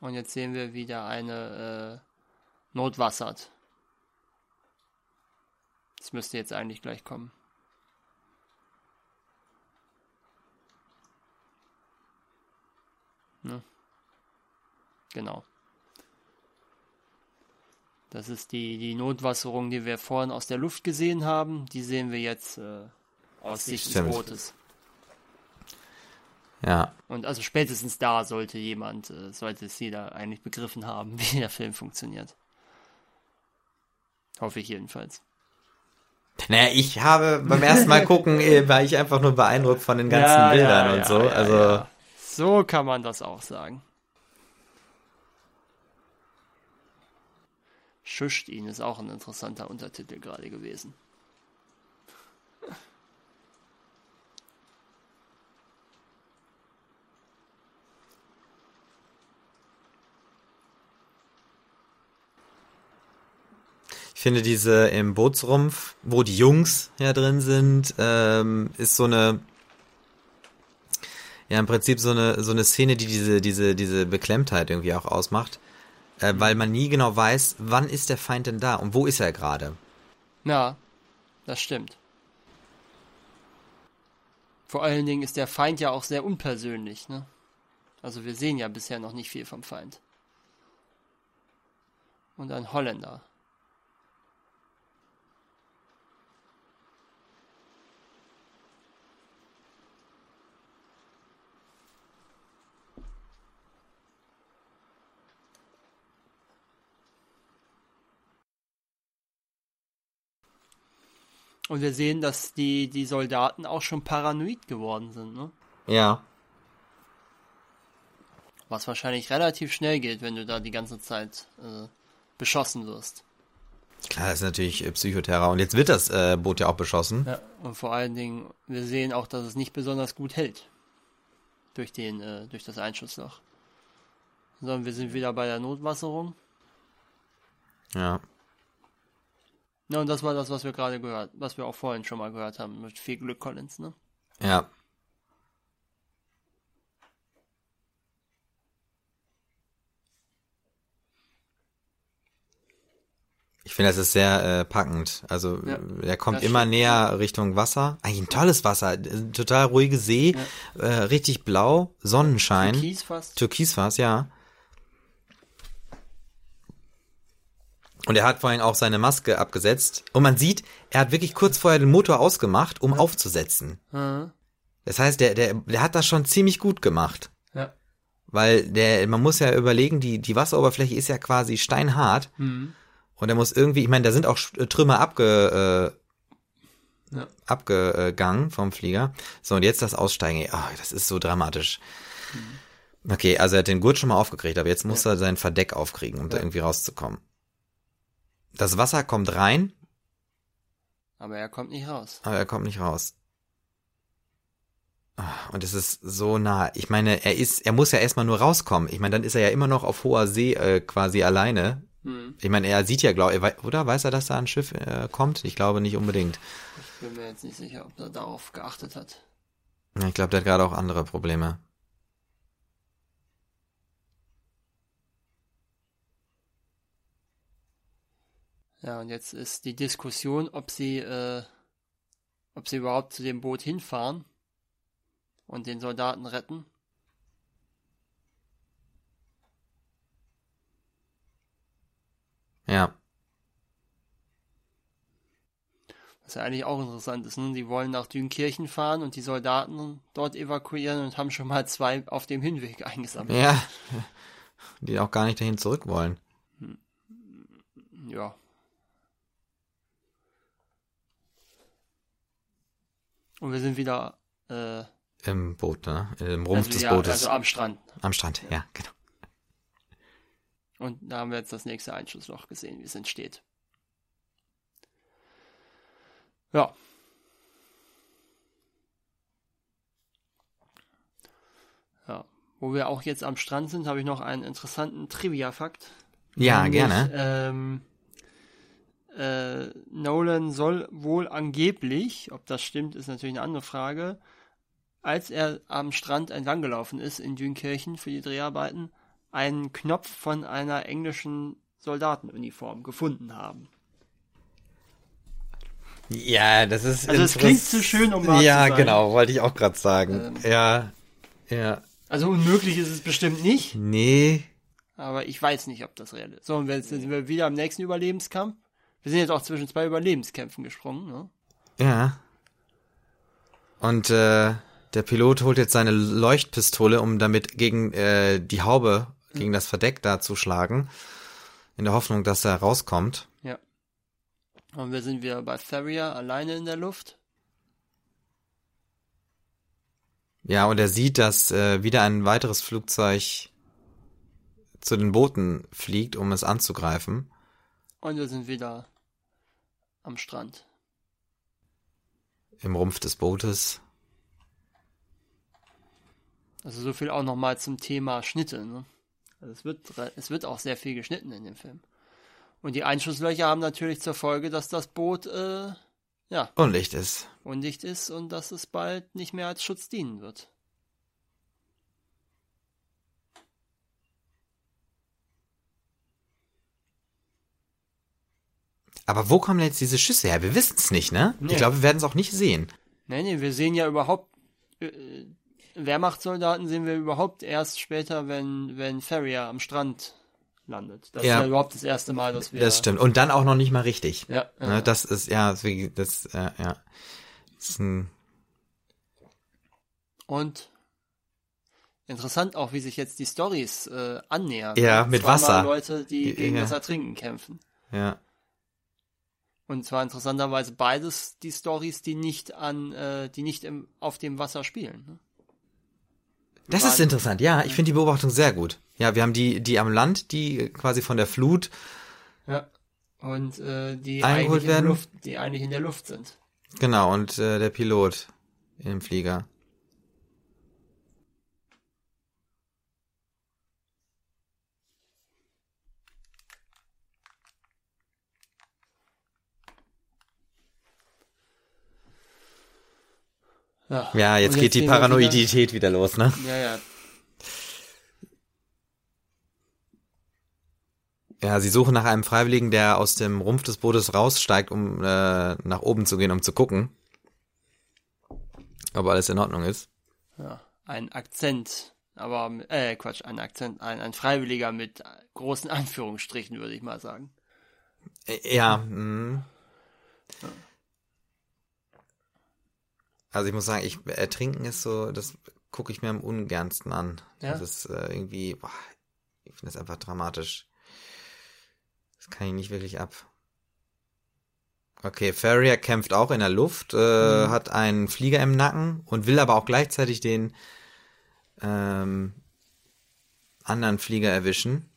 Und jetzt sehen wir wieder eine äh, Notwassert. Das müsste jetzt eigentlich gleich kommen. Ne? Genau. Das ist die, die Notwasserung, die wir vorhin aus der Luft gesehen haben. Die sehen wir jetzt äh, aus Sicht des Stimmt. Bootes. Ja. Und also spätestens da sollte jemand, äh, sollte es jeder eigentlich begriffen haben, wie der Film funktioniert. Hoffe ich jedenfalls. Naja, ich habe beim ersten Mal gucken, äh, war ich einfach nur beeindruckt von den ganzen Bildern und so. ja, also, ja. So kann man das auch sagen. Schuscht ihn ist auch ein interessanter Untertitel gerade gewesen. Ich finde diese im Bootsrumpf, wo die Jungs ja drin sind, ähm, ist so eine, ja im Prinzip so eine so eine Szene, die diese diese diese Beklemmtheit irgendwie auch ausmacht, äh, weil man nie genau weiß, wann ist der Feind denn da und wo ist er gerade. Ja, das stimmt. Vor allen Dingen ist der Feind ja auch sehr unpersönlich, ne? Also wir sehen ja bisher noch nicht viel vom Feind. Und ein Holländer. Und wir sehen, dass die, die Soldaten auch schon paranoid geworden sind, ne? Ja. Was wahrscheinlich relativ schnell geht, wenn du da die ganze Zeit äh, beschossen wirst. Klar, das ist natürlich äh, Psychoterror und jetzt wird das äh, Boot ja auch beschossen. Ja. Und vor allen Dingen, wir sehen auch, dass es nicht besonders gut hält. Durch den, äh, durch das Einschussloch. Sondern wir sind wieder bei der Notwasserung. Ja. Ja, und das war das, was wir gerade gehört, was wir auch vorhin schon mal gehört haben, mit viel Glück Collins, ne? Ja. Ich finde, das ist sehr äh, packend. Also Ja, er kommt immer stimmt. näher Richtung Wasser. Eigentlich ein tolles Wasser, äh, total ruhige See, äh, richtig blau, Sonnenschein, Kies fast. Türkisfas, ja. Und er hat vorhin auch seine Maske abgesetzt. Und man sieht, er hat wirklich kurz vorher den Motor ausgemacht, um aufzusetzen. Mhm. Das heißt, der, der, der hat das schon ziemlich gut gemacht. Ja. Weil der, man muss ja überlegen, die, die Wasseroberfläche ist ja quasi steinhart. Mhm. Und er muss irgendwie, ich meine, da sind auch Sch- Trümmer abge, äh, Ja. abgegangen vom Flieger. So, und jetzt das Aussteigen. Oh, das ist so dramatisch. Okay, also er hat den Gurt schon mal aufgekriegt, aber jetzt muss er sein Verdeck aufkriegen, um da Ja. irgendwie rauszukommen. Das Wasser kommt rein, Aber er kommt nicht raus. aber er kommt nicht raus. Ah, Und es ist so nah. Ich meine, er ist, er muss ja erstmal nur rauskommen. Ich meine, dann ist er ja immer noch auf hoher See äh, quasi alleine. Mhm. Ich meine, er sieht ja, glaube ich, oder weiß er, dass da ein Schiff äh, kommt? Ich glaube nicht unbedingt. Ich bin mir jetzt nicht sicher, ob er darauf geachtet hat. Ich glaube, der hat gerade auch andere Probleme. Ja, und jetzt ist die Diskussion, ob sie, äh, ob sie überhaupt zu dem Boot hinfahren und den Soldaten retten. Ja. Was ja eigentlich auch interessant ist, ne? Die wollen nach Dünkirchen fahren und die Soldaten dort evakuieren und haben schon mal zwei auf dem Hinweg eingesammelt. Ja. Die auch gar nicht dahin zurück wollen. Ja. Und wir sind wieder äh, Im Boot, ne? Im Rumpf also, des ja, Bootes. also am Strand. Am Strand, ja, genau. Und da haben wir jetzt das nächste Einschussloch gesehen, wie es entsteht. Ja. Ja. Wo wir auch jetzt am Strand sind, habe ich noch einen interessanten Trivia-Fakt. Ja, Nämlich, gerne. Ähm, äh, Nolan soll wohl angeblich, ob das stimmt, ist natürlich eine andere Frage, als er am Strand entlang gelaufen ist in Dünkirchen für die Dreharbeiten, einen Knopf von einer englischen Soldatenuniform gefunden haben. Ja, das ist. Also es klingt zu schön, um wahr Ja, zu sein. genau, wollte ich auch gerade sagen. Ähm. Ja, ja. Also unmöglich ist es bestimmt nicht, Nee. aber ich weiß nicht, ob das real ist. So, und jetzt sind wir wieder am nächsten Überlebenskampf. Wir sind jetzt auch zwischen zwei Überlebenskämpfen gesprungen, ne? Ja. Und äh, der Pilot holt jetzt seine Leuchtpistole, um damit gegen äh, die Haube, gegen das Verdeck da zu schlagen. In der Hoffnung, dass er rauskommt. Ja. Und wir sind wieder bei Farrier alleine in der Luft. Ja, und er sieht, dass äh, wieder ein weiteres Flugzeug zu den Booten fliegt, um es anzugreifen. Und wir sind wieder am Strand. Im Rumpf des Bootes. Also so viel auch nochmal zum Thema Schnitte. Ne? Also es, wird, es wird auch sehr viel geschnitten in dem Film. Und die Einschusslöcher haben natürlich zur Folge, dass das Boot äh, ja, Unlicht ist. undicht ist und dass es bald nicht mehr als Schutz dienen wird. Aber wo kommen jetzt diese Schüsse her? Wir wissen es nicht, ne? Nee. Ich glaube, wir werden es auch nicht sehen. Nee, nee, wir sehen ja überhaupt, äh, Wehrmachtssoldaten sehen wir überhaupt erst später, wenn, wenn Farrier am Strand landet. Das Ja. ist ja überhaupt das erste Mal, dass wir... Das stimmt. Und dann auch noch nicht mal richtig. Ja, ja. Ne, das ist, ja, deswegen, das, äh, ja. Das ist ein, Und interessant auch, wie sich jetzt die Stories äh, annähern. Ja, mit Wasser. Leute, die gegen Ja. das Ertrinken kämpfen. ja. Und zwar interessanterweise beides die Stories, die nicht an, äh, die nicht im, auf dem Wasser spielen. Ne? Das ist interessant, ja. Ich finde die Beobachtung sehr gut. Ja, wir haben die, die am Land, die quasi von der Flut, Ja. Und äh, die Eingeholt eigentlich in, werden. der Luft, die eigentlich in der Luft sind. genau, und äh, der Pilot im Flieger. Ja, Ja, jetzt Und geht die wir wieder- Paranoidität wieder los, ne? Ja, ja. Ja, sie suchen nach einem Freiwilligen, der aus dem Rumpf des Bootes raussteigt, um äh, nach oben zu gehen, um zu gucken, ob alles in Ordnung ist. ja. Ein Akzent, aber, äh, Quatsch, ein Akzent, ein, ein Freiwilliger mit großen Anführungsstrichen, würde ich mal sagen. Äh, Ja. mh. Also ich muss sagen, ich ertrinken ist so, das gucke ich mir am ungernsten an. Ja? Das ist äh, irgendwie, boah, ich finde das einfach dramatisch. Das kann ich nicht wirklich ab. Okay, Farrier kämpft auch in der Luft, äh, Mhm. hat einen Flieger im Nacken und will aber auch gleichzeitig den ähm, anderen Flieger erwischen.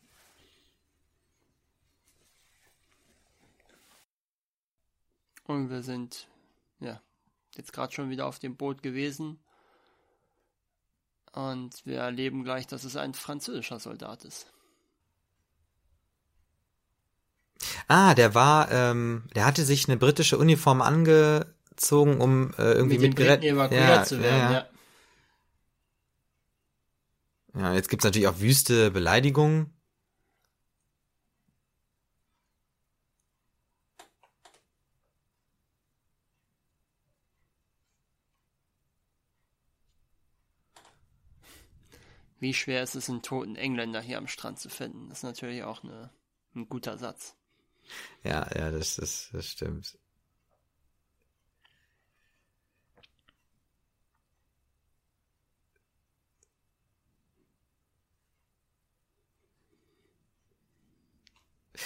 Und wir sind, ja, jetzt gerade schon wieder auf dem Boot gewesen. Und wir erleben gleich, dass es ein französischer Soldat ist. Ah, der war, ähm, der hatte sich eine britische Uniform angezogen, um äh, irgendwie Mit mitgerettet Briten evakuiert ja, zu werden, ja, ja. ja. ja, jetzt gibt's natürlich auch wüste Beleidigungen. Wie schwer ist es, einen toten Engländer hier am Strand zu finden? Das ist natürlich auch eine, ein guter Satz. Ja, ja, das, das, das stimmt.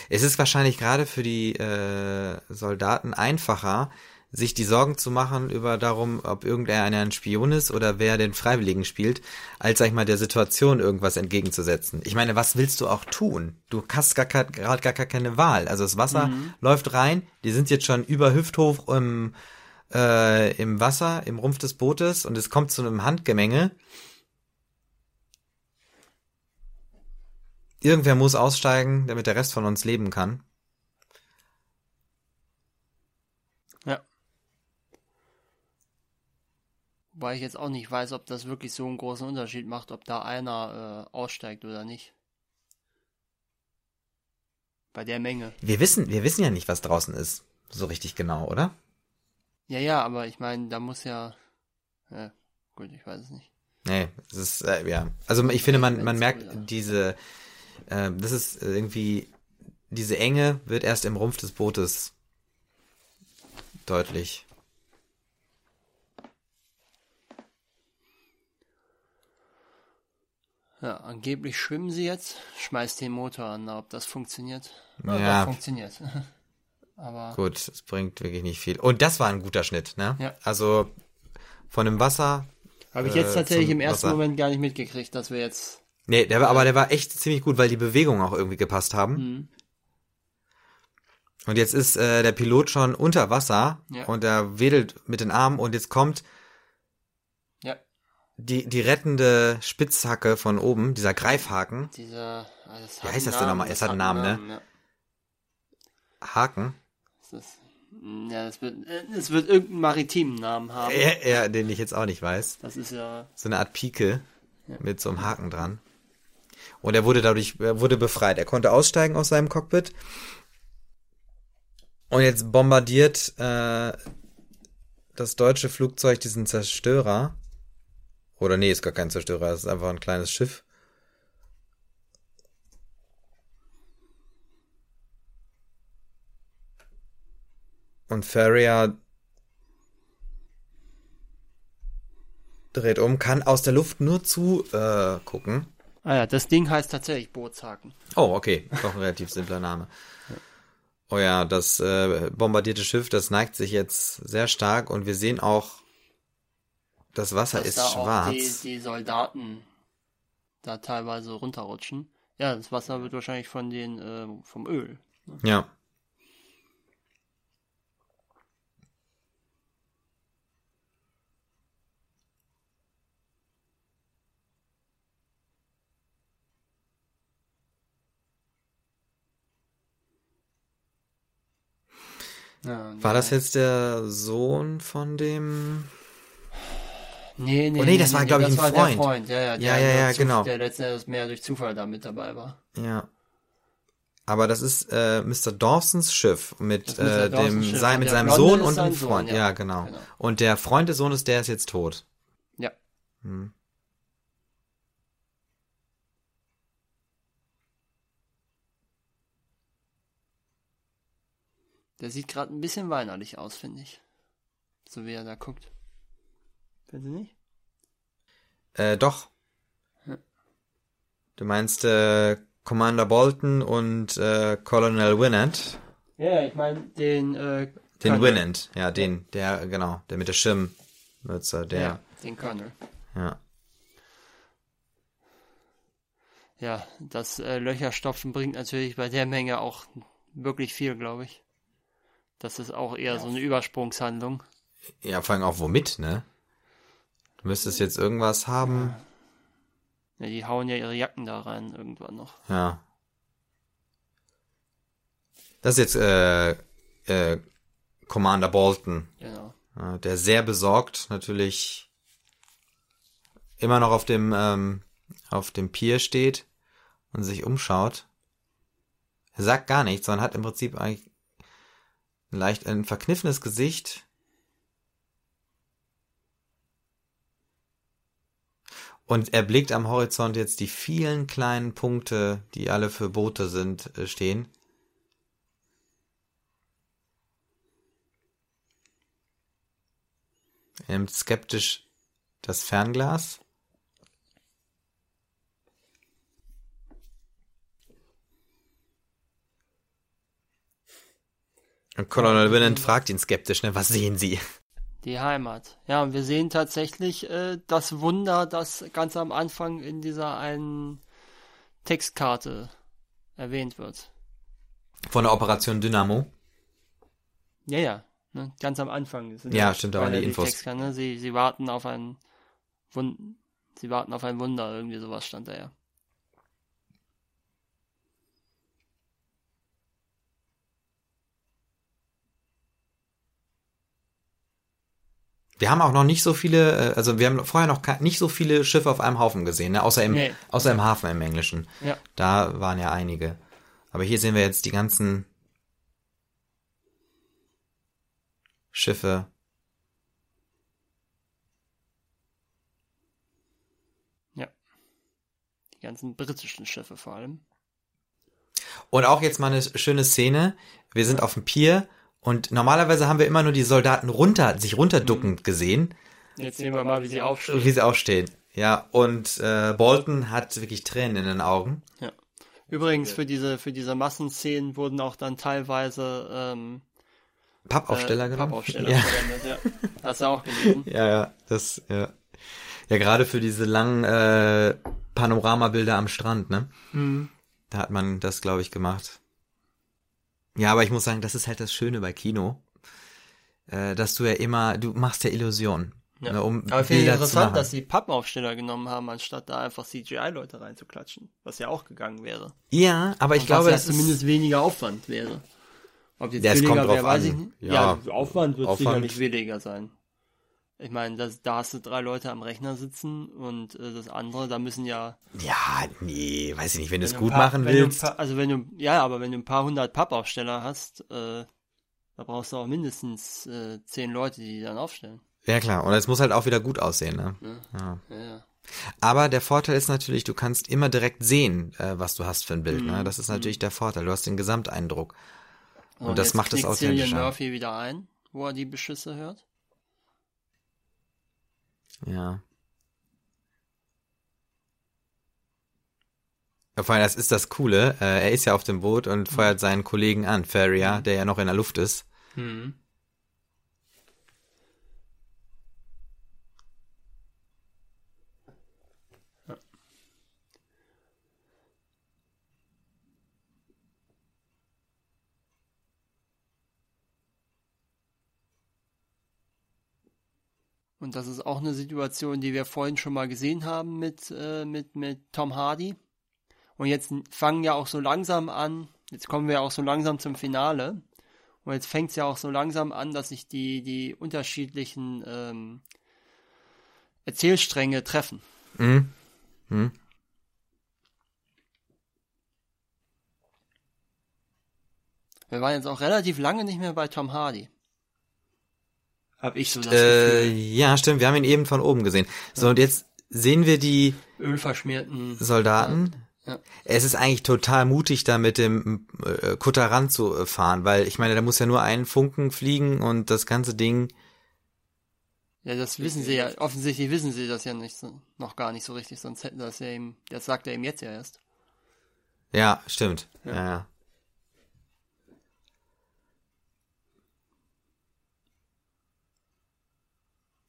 Es ist wahrscheinlich gerade für die äh, Soldaten einfacher, sich die Sorgen zu machen über darum, ob irgendeiner ein Spion ist oder wer den Freiwilligen spielt, als sag ich mal der Situation irgendwas entgegenzusetzen. Ich meine, was willst du auch tun? Du hast gar gerade gar, gar keine Wahl. Also das Wasser mhm. läuft rein, die sind jetzt schon über Hüfthoch im, äh, im Wasser, im Rumpf des Bootes und es kommt zu einem Handgemenge. Irgendwer muss aussteigen, damit der Rest von uns leben kann. Weil ich jetzt auch nicht weiß, ob das wirklich so einen großen Unterschied macht, ob da einer äh, aussteigt oder nicht. Bei der Menge. Wir wissen, wir wissen ja nicht, was draußen ist. So richtig genau, oder? Ja, ja, aber ich meine, da muss ja. Ja, gut, ich weiß es nicht. Nee, es ist, äh, ja. Also ich finde, man, man merkt diese, äh, das ist irgendwie, diese Enge wird erst im Rumpf des Bootes deutlich. Ja, angeblich schwimmen sie jetzt, schmeißt den Motor an, ob das funktioniert. Ja, ja funktioniert. Aber gut, es bringt wirklich nicht viel. Und das war ein guter Schnitt, ne? Ja. Also von dem Wasser. Habe ich jetzt äh, tatsächlich im ersten Wasser. Moment gar nicht mitgekriegt, dass wir jetzt Nee, der war, aber der war echt ziemlich gut, weil die Bewegungen auch irgendwie gepasst haben. Mhm. Und jetzt ist äh, der Pilot schon unter Wasser ja. und er wedelt mit den Armen und jetzt kommt. Die, die rettende Spitzhacke von oben, dieser Greifhaken. Dieser, also Wie heißt das denn nochmal? Es hat einen Namen, Namen, ne? Ja. Haken? Das ist, ja, es wird, es wird irgendeinen maritimen Namen haben. Ja, ja, den ich jetzt auch nicht weiß. Das ist ja. So eine Art Pike ja. mit so einem Haken dran. Und er wurde dadurch, er wurde befreit. Er konnte aussteigen aus seinem Cockpit. Und jetzt bombardiert äh, das deutsche Flugzeug diesen Zerstörer. Oder nee, ist gar kein Zerstörer, es ist einfach ein kleines Schiff. Und Ferrier dreht um, kann aus der Luft nur zu äh, gucken. Ah ja, das Ding heißt tatsächlich Bootshaken. Oh, okay. Doch ein relativ simpler Name. Oh ja, das äh, bombardierte Schiff, das neigt sich jetzt sehr stark und wir sehen auch, das Wasser ist da schwarz. Auch die, die Soldaten da teilweise runterrutschen. Ja, das Wasser wird wahrscheinlich von den äh, vom Öl. Ne? Ja, War das jetzt der Sohn von dem? Nee, nee, oh, nee, das nee, war, glaube ich, ein Freund. Freund. Ja, ja, ja, ja, ja genau. Der letztendlich mehr durch Zufall da mit dabei war. Ja. Aber das ist äh, Mr. Dawsons Schiff mit äh, dem Schiff. sein, mit seinem Sohn und einem Freund. Sohn, ja. ja, genau. genau. Und der Freund des Sohnes, der ist jetzt tot. Ja. Hm. Der sieht gerade ein bisschen weinerlich aus, finde ich. So wie er da guckt. Finden Sie nicht? Äh, doch. Du meinst äh, Commander Bolton und äh, Colonel Winnant? Ja, ich meine den äh, Den Winnant, ja, den, der, genau, der mit der Schirmmütze, der. Ja, den Colonel. Ja. Ja, das äh, Löcherstopfen bringt natürlich bei der Menge auch wirklich viel, glaube ich. Das ist auch eher ja. so eine Übersprungshandlung. Ja, vor allem auch womit, ne? Du müsstest jetzt irgendwas haben. Ja, die hauen ja ihre Jacken da rein irgendwann noch. Ja. Das ist jetzt äh, äh, Commander Bolton. Genau. Der sehr besorgt natürlich immer noch auf dem ähm, auf dem Pier steht und sich umschaut. Er sagt gar nichts, sondern hat im Prinzip eigentlich leicht ein verkniffenes Gesicht. Und er blickt am Horizont jetzt die vielen kleinen Punkte, die alle für Boote sind, äh, stehen. Er nimmt skeptisch das Fernglas. Und Colonel Winant fragt ihn skeptisch, ne, was sehen Sie? Die Heimat. Ja, und wir sehen tatsächlich äh, das Wunder, das ganz am Anfang in dieser einen Textkarte erwähnt wird. Von der Operation Dynamo? Ja, ja. Ne? Ganz am Anfang. Sind ja, stimmt, aber die Infos. Textkarte, ne? sie, sie warten auf ein Wund Sie warten auf ein Wunder, irgendwie sowas stand da ja. Wir haben auch noch nicht so viele, äh, also wir haben vorher noch nicht so viele Schiffe auf einem Haufen gesehen, ne? außer, im, nee. außer im Hafen im Englischen. Ja. Da waren ja einige. Aber hier sehen wir jetzt die ganzen Schiffe. Ja. Die ganzen britischen Schiffe vor allem. Und auch jetzt mal eine schöne Szene. Wir sind auf dem Pier und normalerweise haben wir immer nur die Soldaten runter, sich runterduckend mhm. gesehen. Jetzt sehen wir mal, wie sie aufstehen. Wie sie aufstehen. Ja, und äh, Bolton hat wirklich Tränen in den Augen. Ja. Übrigens, für diese, für diese Massenszenen wurden auch dann teilweise ähm, Pappaufsteller äh, genommen. Pappaufsteller ja. verwendet, ja. Hast du auch gelesen? ja, ja, das, ja. Ja, gerade für diese langen äh, Panoramabilder am Strand, ne? Mhm. Da hat man das, glaube ich, gemacht. Ja, aber ich muss sagen, das ist halt das Schöne bei Kino, äh, dass du ja immer, du machst ja Illusion. Ja. Ne, um aber finde ich interessant, dass sie Pappaufsteller genommen haben, anstatt da einfach CGI-Leute reinzuklatschen, was ja auch gegangen wäre. Ja, aber ich Und glaube, dass zumindest weniger Aufwand wäre. Ob jetzt ja, billiger wäre, weiß ich nicht. Ja, ja Aufwand wird Aufwand. sicherlich weniger sein. Ich meine, das, da hast du drei Leute am Rechner sitzen und äh, das andere, da müssen ja. Ja, nee, weiß ich nicht, wenn, wenn du es gut paar, machen willst. Paar, also wenn du, ja, aber wenn du ein paar hundert Pappaufsteller hast, äh, da brauchst du auch mindestens äh, zehn Leute, die, die dann aufstellen. Ja klar, und es muss halt auch wieder gut aussehen, ne? Ja. ja. ja. Aber der Vorteil ist natürlich, du kannst immer direkt sehen, äh, was du hast für ein Bild. Ne? Mhm. Ne? Das ist natürlich mhm. der Vorteil. Du hast den Gesamteindruck. Und, und das macht es authentischer. Cillian Murphy wieder ein, wo er die Beschüsse hört. Ja. Vor allem, das ist das Coole. Äh, er ist ja auf dem Boot und feuert seinen Kollegen an, Ferrier, mhm. der ja noch in der Luft ist. Mhm. Und das ist auch eine Situation, die wir vorhin schon mal gesehen haben mit, äh, mit, mit Tom Hardy. Und jetzt fangen ja auch so langsam an, jetzt kommen wir auch so langsam zum Finale. Und jetzt fängt es ja auch so langsam an, dass sich die, die unterschiedlichen ähm, Erzählstränge treffen. Mhm. Mhm. Wir waren jetzt auch relativ lange nicht mehr bei Tom Hardy. Hab ich so das äh, Gefühl. Ja, stimmt. Wir haben ihn eben von oben gesehen. So, und jetzt sehen wir die ölverschmierten Soldaten. Ja. Es ist eigentlich total mutig, da mit dem äh, Kutter ranzufahren, weil ich meine, da muss ja nur ein Funken fliegen und das ganze Ding. Ja, das wissen sie ja. Offensichtlich wissen sie das ja nicht so, noch gar nicht so richtig, sonst hätten das ja ihm, das sagt er ihm jetzt ja erst. Ja, stimmt. Ja, ja.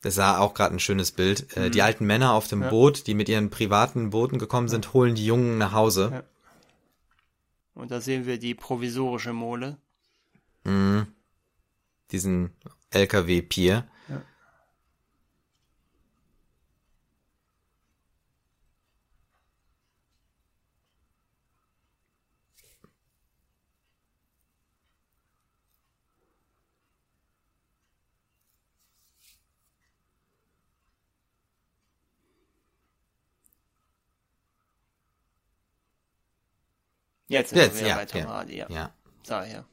Das war auch gerade ein schönes Bild. Äh, mhm. Die alten Männer auf dem ja. Boot, die mit ihren privaten Booten gekommen sind, holen die Jungen nach Hause. Ja. Und da sehen wir die provisorische Mole. Mhm. Diesen LKW-Pier. Jetzt, Jetzt ja, bei Tom ja, Hardy, ja. ja. Daher.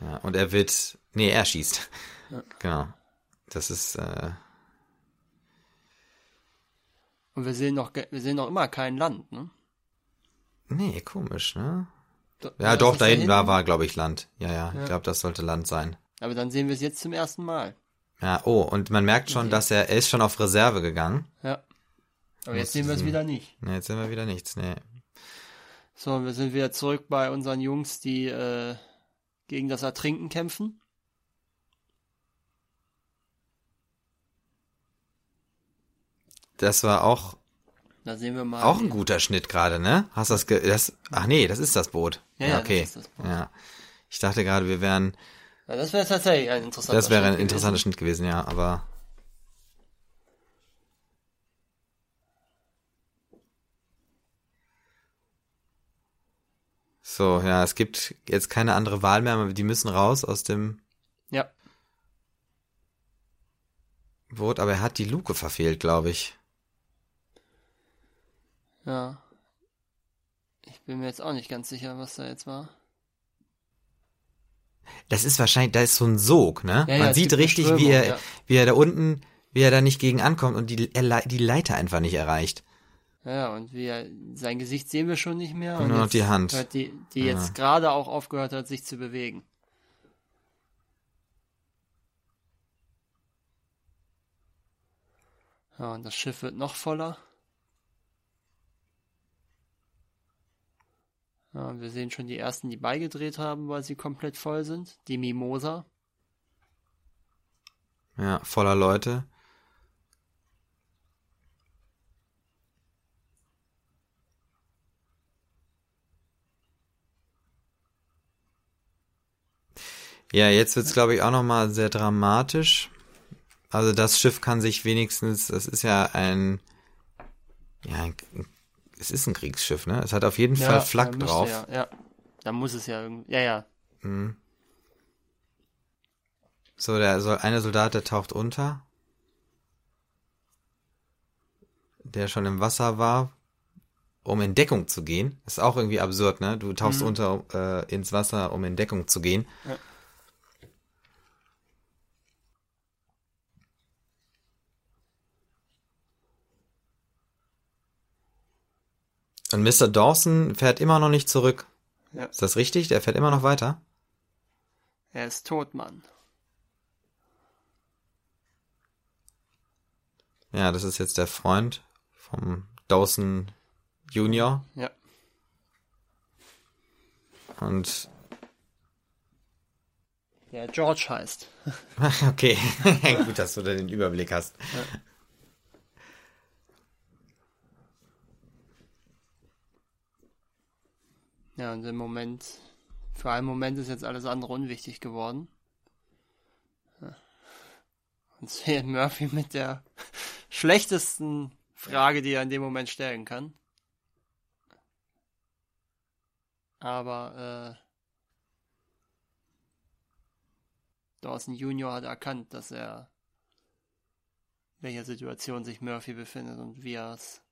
Ja, und er wird, nee, er schießt. Ja. Genau. Das ist, äh, Und wir sehen noch, wir sehen noch immer kein Land, ne? Nee, komisch, ne? Do- Ja, doch, da hinten war, war glaube ich, Land. Ja, ja, Ja. ich glaube, das sollte Land sein. Aber dann sehen wir es jetzt zum ersten Mal. Ja, oh, und man merkt schon, Okay. dass er, er ist schon auf Reserve gegangen. Ja. Aber jetzt sehen wir es wieder nicht. Ne, jetzt sehen wir wieder nichts, nee. So, wir sind wieder zurück bei unseren Jungs, die äh, gegen das Ertrinken kämpfen. Das war auch, Da sehen wir mal. auch ein guter Schnitt gerade, ne? Hast das, ge das, ach nee, das ist das Boot. Ja, ja, okay. Boot. Ja. Ich dachte gerade, wir wären, Ja, das wäre tatsächlich ein interessanter das wäre ein interessanter. Schnitt gewesen, ja, aber. So, ja, es gibt jetzt keine andere Wahl mehr, aber die müssen raus aus dem Ja, Boot, aber er hat die Luke verfehlt, glaube ich. ja. Ich bin mir jetzt auch nicht ganz sicher, was da jetzt war. Das ist wahrscheinlich, da ist so ein Sog, ne? Ja, ja, Man es sieht richtig, wie er, ja. wie er da unten, wie er da nicht gegen ankommt und die, die Leiter einfach nicht erreicht. Ja, und wie er, sein Gesicht sehen wir schon nicht mehr. Und Nur noch die Hand. Hört die, die Ja. jetzt gerade auch aufgehört hat, sich zu bewegen. Ja, und das Schiff wird noch voller. Ja, und wir sehen schon die ersten, die beigedreht haben, weil sie komplett voll sind. Die Mimosa. Ja, voller Leute. Ja, jetzt wird's glaube ich auch noch mal sehr dramatisch. Also das Schiff kann sich wenigstens, das ist ja ein, ja, ein, es ist ein Kriegsschiff, ne? Es hat auf jeden Fall Flak drauf. Ja, ja. Da muss es ja irgendwie. Ja, ja. Mhm. So, der so eine Soldat, der taucht unter. Der schon im Wasser war, um in Deckung zu gehen. Ist auch irgendwie absurd, ne? Du tauchst Mhm. unter äh, ins Wasser, um in Deckung zu gehen. Ja. Und Mr. Dawson fährt immer noch nicht zurück. Ja. Ist das richtig? Der fährt immer noch weiter? Er ist tot, Mann. Ja, das ist jetzt der Freund vom Dawson Junior. Ja. Und Der George heißt. okay, gut, dass du da den Überblick hast. Ja, und im Moment, für einen Moment ist jetzt alles andere unwichtig geworden. Ja. Und sehen Murphy mit der schlechtesten Frage, die er in dem Moment stellen kann. Aber äh, Dawson Junior hat erkannt, dass er in welcher Situation sich Murphy befindet und wie er es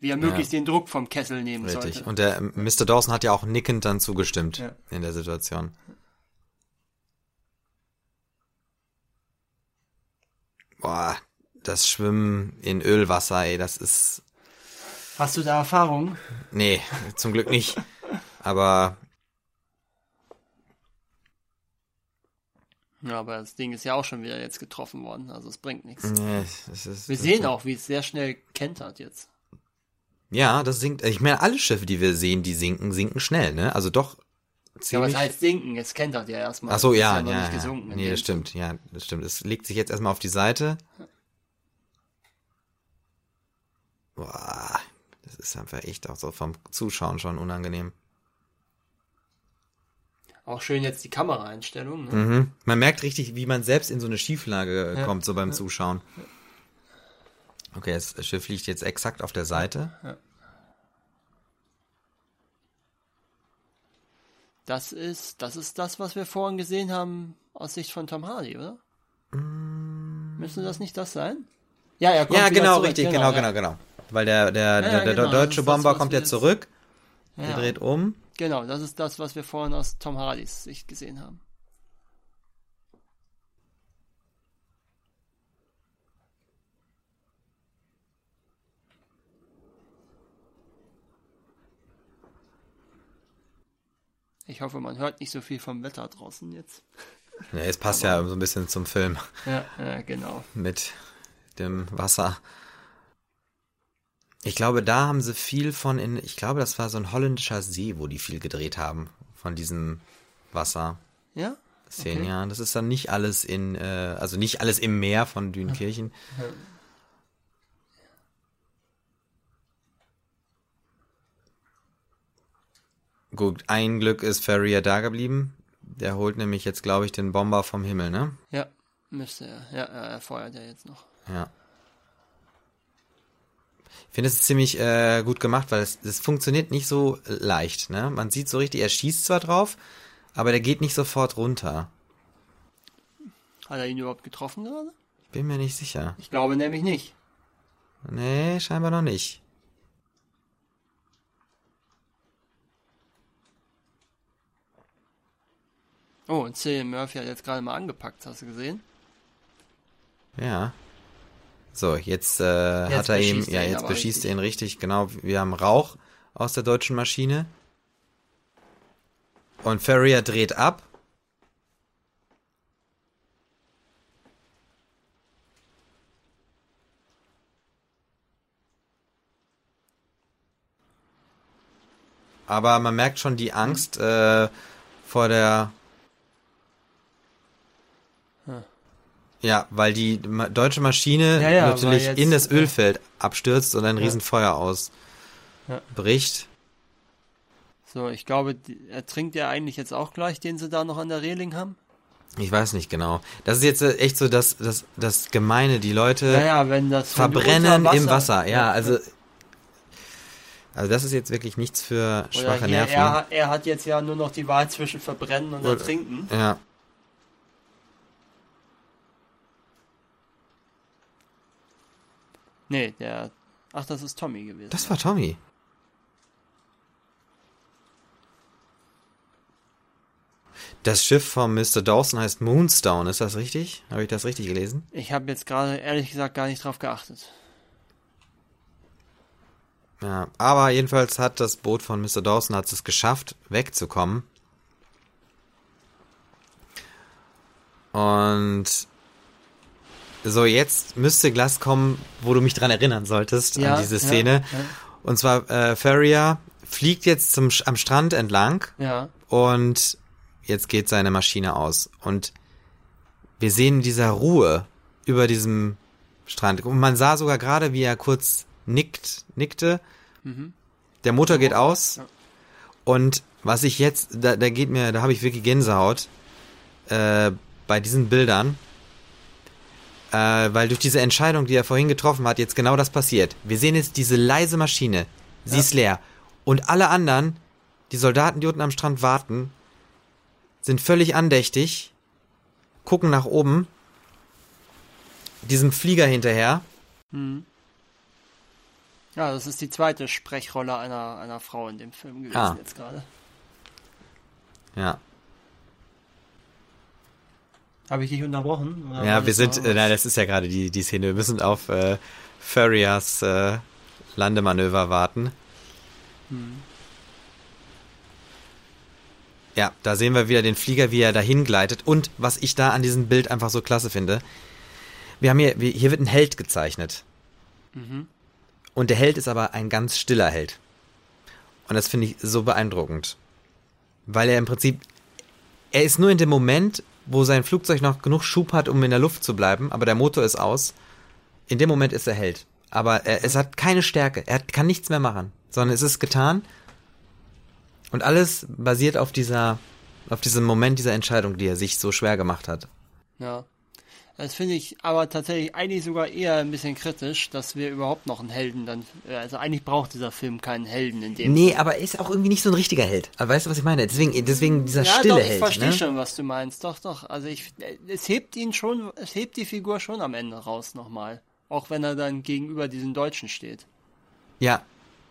wie er möglichst den Druck vom Kessel nehmen Richtig. sollte. Und der ähm, Mr. Dawson hat ja auch nickend dann zugestimmt Ja. in der Situation. Boah, das Schwimmen in Ölwasser, ey, das ist. Hast du da Erfahrung? Nee, zum Glück nicht. Aber Ja, aber das Ding ist ja auch schon wieder jetzt getroffen worden, also es bringt nichts. nee, das ist. Wir sehen auch, wie es sehr schnell kentert jetzt. Ja, das sinkt. Ich meine, alle Schiffe, die wir sehen, die sinken, sinken schnell, ne? Also doch Ja, ziemlich. es heißt sinken, es kentert ja erstmal. Ach so, ja, noch ja, nicht ja. gesunken in Nee, das stimmt, ja, das stimmt. Es legt sich jetzt erstmal auf die Seite. Boah, das ist einfach echt auch so vom Zuschauen schon unangenehm. Auch schön jetzt die Kameraeinstellung. Ne? Mhm. Man merkt richtig, wie man selbst in so eine Schieflage Ja. kommt, so beim Zuschauen. Okay, das Schiff liegt jetzt exakt auf der Seite. Das ist, das ist das, was wir vorhin gesehen haben aus Sicht von Tom Hardy, oder? Müsste das nicht das sein? Ja, er kommt Ja, genau, zurück, richtig, genau, ja. genau, genau. Weil der, der, Ja, der, ja, der genau, das deutsche das, Bomber was kommt ja zurück, Ja, der dreht um. Genau, das ist das, was wir vorhin aus Tom Hardys Sicht gesehen haben. Ich hoffe, man hört nicht so viel vom Wetter draußen jetzt. Ja, es passt Aber, ja so ein bisschen zum Film. Ja, ja, genau. Mit dem Wasser. Ich glaube, da haben sie viel von in, ich glaube, das war so ein holländischer See, wo die viel gedreht haben, von diesem Wasser. Ja? Szenen, okay. ja. Das ist dann nicht alles in, äh, also nicht alles im Meer von Dünkirchen. Gut, ein Glück ist Ferrier da geblieben. Der holt nämlich jetzt, glaube ich, den Bomber vom Himmel, ne? Ja, müsste er. Ja, er feuert ja jetzt noch. Ja. Ich finde es ziemlich äh, gut gemacht, weil es, es funktioniert nicht so leicht. Ne? Man sieht so richtig, er schießt zwar drauf, aber der geht nicht sofort runter. Hat er ihn überhaupt getroffen gerade? Ich bin mir nicht sicher. Ich glaube nämlich nicht. Nee, scheinbar noch nicht. Oh, und Cillian Murphy hat jetzt gerade mal angepackt, hast du gesehen? Ja. So, jetzt, äh, jetzt hat er ihm, ja, jetzt beschießt er ihn richtig, genau. Wir haben Rauch aus der deutschen Maschine. Und Ferrier dreht ab. Aber man merkt schon die Angst äh, vor der Ja, weil die deutsche Maschine ja, ja, natürlich jetzt, in das Ölfeld abstürzt und ein ja. Riesenfeuer ausbricht. So, ich glaube, er trinkt ja eigentlich jetzt auch gleich, den sie da noch an der Reling haben. Ich weiß nicht genau. Das ist jetzt echt so das, das, das Gemeine, die Leute ja, wenn das, verbrennen Wasser, im Wasser. Ja, also, also das ist jetzt wirklich nichts für schwache Nerven. Er, er, hat jetzt ja nur noch die Wahl zwischen verbrennen und ertrinken. Ja. Nee, der. Ach, das ist Tommy gewesen. Das war Tommy. Das Schiff von Mr. Dawson heißt Moonstone, ist das richtig? Habe ich das richtig gelesen? Ich habe jetzt gerade ehrlich gesagt gar nicht drauf geachtet. Ja, aber jedenfalls hat das Boot von Mr. Dawson hat es geschafft, wegzukommen. Und so, jetzt müsste Glas kommen, wo du mich dran erinnern solltest, ja, an diese Szene. Ja, ja. Und zwar, äh, Ferrier fliegt jetzt zum, am Strand entlang. Ja. Und jetzt geht seine Maschine aus. Und wir sehen dieser Ruhe über diesem Strand. Und man sah sogar gerade, wie er kurz nickt, nickte. Mhm. Der Motor geht aus. Ja. Und was ich jetzt, da, da geht mir, da habe ich wirklich Gänsehaut äh, bei diesen Bildern äh, weil durch diese Entscheidung, die er vorhin getroffen hat, jetzt genau das passiert. Wir sehen jetzt diese leise Maschine. Sie ja. ist leer. Und alle anderen, die Soldaten, die unten am Strand warten, sind völlig andächtig, gucken nach oben, diesem Flieger hinterher. Hm. Ja, das ist die zweite Sprechrolle einer, einer Frau in dem Film gewesen ah. jetzt gerade. Ja. Habe ich dich unterbrochen? ja, wir sind, äh, nein, das ist ja gerade die, die Szene. Wir müssen auf äh, Furriers äh, Landemanöver warten. Hm. Ja, da sehen wir wieder den Flieger, wie er dahin gleitet. Und was ich da an diesem Bild einfach so klasse finde, wir haben hier, hier wird ein Held gezeichnet. Mhm. Und der Held ist aber ein ganz stiller Held. Und das finde ich so beeindruckend. Weil er im Prinzip, er ist nur in dem Moment, wo sein Flugzeug noch genug Schub hat, um in der Luft zu bleiben, aber der Motor ist aus. In dem Moment ist er Held. Aber er, es hat keine Stärke. Er kann nichts mehr machen, sondern es ist getan. Und alles basiert auf dieser, auf diesem Moment dieser Entscheidung, die er sich so schwer gemacht hat. Ja. Das finde ich aber tatsächlich eigentlich sogar eher ein bisschen kritisch, dass wir überhaupt noch einen Helden dann. Also eigentlich braucht dieser Film keinen Helden in dem. Nee, aber er ist auch irgendwie nicht so ein richtiger Held. Aber weißt du, was ich meine? Deswegen, deswegen dieser ja, stille doch, Held. Ich verstehe ne? schon, was du meinst. Doch, doch. Also ich, es hebt ihn schon, es hebt die Figur schon am Ende raus nochmal. Auch wenn er dann gegenüber diesen Deutschen steht. Ja.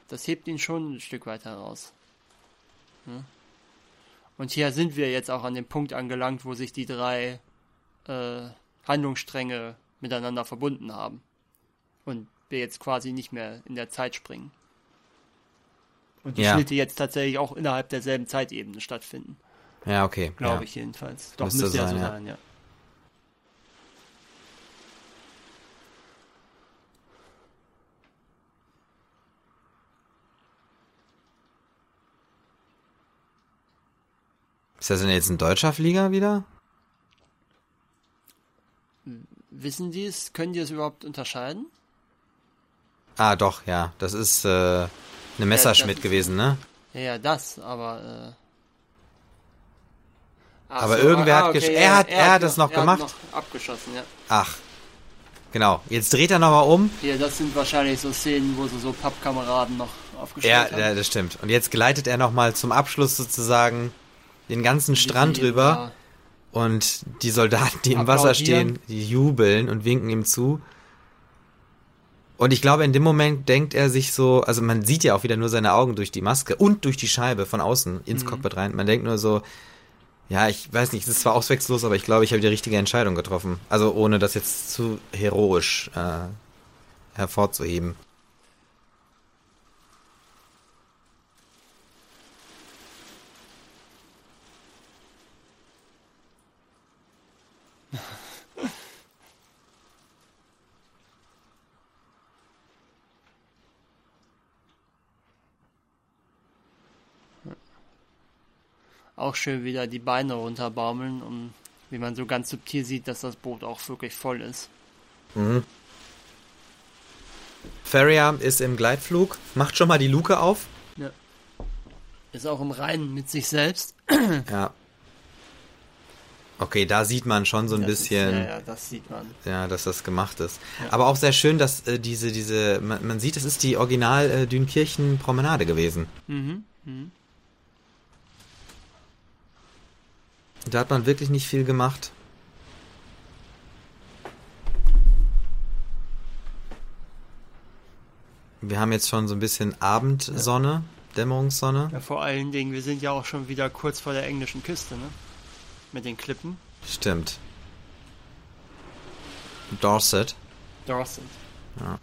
Das hebt ihn schon ein Stück weiter raus. Hm? Und hier sind wir jetzt auch an dem Punkt angelangt, wo sich die drei äh, Handlungsstränge miteinander verbunden haben. Und wir jetzt quasi nicht mehr in der Zeit springen. Und die Ja. Schnitte jetzt tatsächlich auch innerhalb derselben Zeitebene stattfinden. Ja, okay. Glaube ja. ich jedenfalls. Doch, Müsste müsste, ja sein, so ja. sein, ja. Ist das denn jetzt ein deutscher Flieger wieder? Wissen die es? Können die es überhaupt unterscheiden? Ah, doch, ja. Das ist äh, eine Messerschmidt ist- gewesen, ne? Ja, ja, das, aber. Äh... Aber irgendwer hat gesch- er hat- er hat das noch er gemacht. Hat noch abgeschossen, ja. Ach. Genau. Jetzt dreht er nochmal um. Hier, das sind wahrscheinlich so Szenen, wo sie so Pappkameraden noch aufgestellt Ja, haben. ja, das stimmt. Und jetzt gleitet er nochmal zum Abschluss sozusagen den ganzen Strand Die- rüber. Und die Soldaten, die im Wasser stehen, die jubeln und winken ihm zu. Und ich glaube, in dem Moment denkt er sich so, also man sieht ja auch wieder nur seine Augen durch die Maske und durch die Scheibe von außen ins Cockpit rein. Man denkt nur so, ja, ich weiß nicht, es ist zwar auswechslos, aber ich glaube, ich habe die richtige Entscheidung getroffen. Also ohne das jetzt zu heroisch äh, hervorzuheben. Auch schön wieder die Beine runterbaumeln, um, wie man so ganz subtil sieht, dass das Boot auch wirklich voll ist. Feria ist im Gleitflug, macht schon mal die Luke auf. Ja. Ist auch im Reinen mit sich selbst. Ja. Okay, da sieht man schon so ein Das bisschen. Ist, ja, ja, das sieht man. Ja, dass das gemacht ist. Aber auch sehr schön, dass äh, diese, diese, man, man sieht, es ist die Original äh, Dünkirchen Promenade gewesen. Mhm. mhm. Da hat man wirklich nicht viel gemacht. Wir haben jetzt schon so ein bisschen Abendsonne, Dämmerungssonne. Ja, vor allen Dingen, wir sind ja auch schon wieder kurz vor der englischen Küste, ne? Mit den Klippen. Stimmt. Dorset. Dorset. Ja.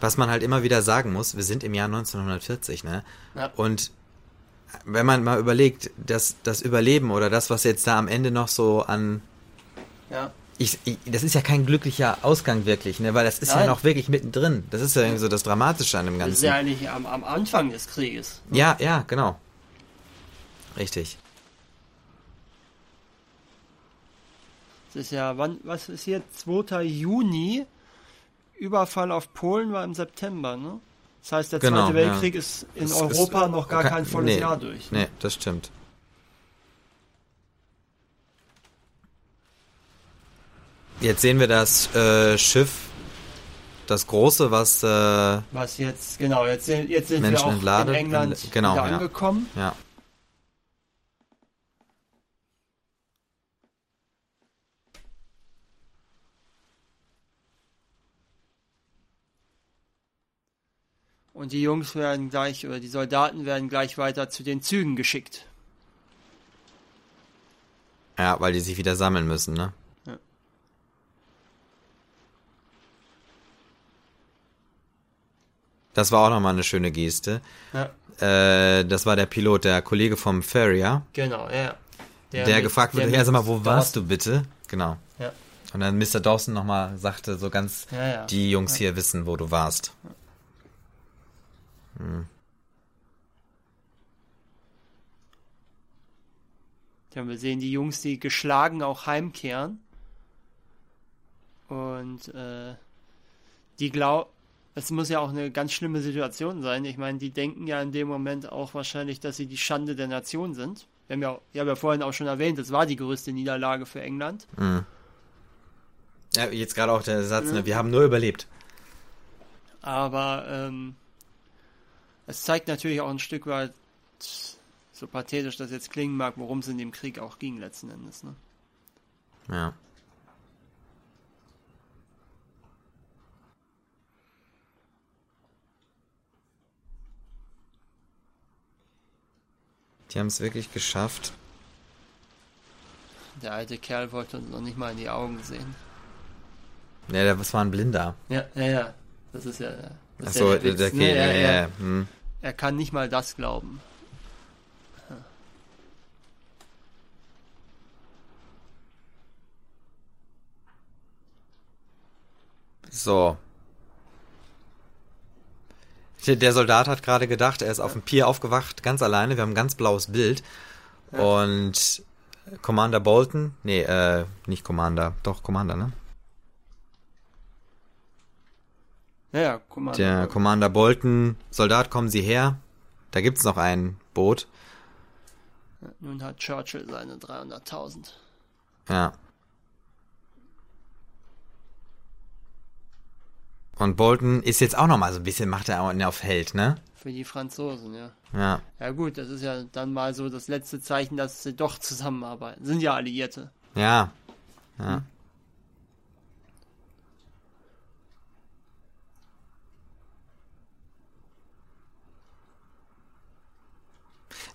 Was man halt immer wieder sagen muss, wir sind im Jahr 1940, ne? Ja. Und wenn man mal überlegt, dass das Überleben oder das, was jetzt da am Ende noch so an Ja. ich, ich, das ist ja kein glücklicher Ausgang wirklich, ne? Weil das ist ja Nein. noch wirklich mittendrin. Das ist ja irgendwie so das Dramatische an dem Das ist Ganzen. ja eigentlich am, am Anfang des Krieges. Ja, ja, genau. Richtig. Das ist ja, wann, was ist hier? 2. Juni. Überfall auf Polen war im September, ne? Das heißt, der Genau, Zweite Weltkrieg ist in Es Europa ist noch gar kein volles nee, Jahr durch. Nee, das stimmt. Jetzt sehen wir das äh, Schiff, das große, was äh, Was jetzt, genau, jetzt, sind- jetzt sind Menschen wir auch entladet, in England ent- genau, ja. angekommen. ja. Und die Jungs werden gleich, oder die Soldaten werden gleich weiter zu den Zügen geschickt. Ja, weil die sich wieder sammeln müssen, ne? Ja. Das war auch nochmal eine schöne Geste. Ja, Äh, das war der Pilot, der Kollege vom Farrier, genau, ja. der, mit- gefragt wurde, der ja, sag mal, wo warst du bitte? Genau. Ja, Und dann Mr. Dawson nochmal sagte so ganz, ja, ja. die Jungs hier wissen, wo du warst. Ja, wir sehen die Jungs, die geschlagen auch heimkehren. Und äh, die glauben, es muss ja auch eine ganz schlimme Situation sein. Ich meine, die denken ja in dem Moment auch wahrscheinlich, dass sie die Schande der Nation sind. Wir haben ja, ich habe ja vorhin auch schon erwähnt, es war die größte Niederlage für England. Ja, jetzt gerade auch der Satz, ne, wir haben nur überlebt. Aber ähm, es zeigt natürlich auch ein Stück weit, so pathetisch das jetzt klingen mag, worum es in dem Krieg auch ging letzten Endes. Ne? Ja. Die haben es wirklich geschafft. Der alte Kerl wollte uns noch nicht mal in die Augen sehen. Ja, das war ein Blinder. Ja, ja, ja. Das ist ja. Das Achso, ja der, Witz, okay, ne? ja, ja, ja. Hm. Er kann nicht mal das glauben. So. Der- Soldat hat gerade gedacht, er ist auf dem Pier aufgewacht, ganz alleine. Wir haben ein ganz blaues Bild. Und Commander Bolton, nee, äh, nicht Commander, doch Commander, ne? Ja, ja, mal. Der Commander Bolton, Soldat, kommen Sie her. Da gibt's noch ein Boot. Nun hat Churchill seine 300.000. Ja. Und Bolton ist jetzt auch noch mal so ein bisschen, macht er auch auf Held, ne? Für die Franzosen, ja. Ja. Ja gut, das ist ja dann mal so das letzte Zeichen, dass sie doch zusammenarbeiten. Sind ja Alliierte. Ja. Ja.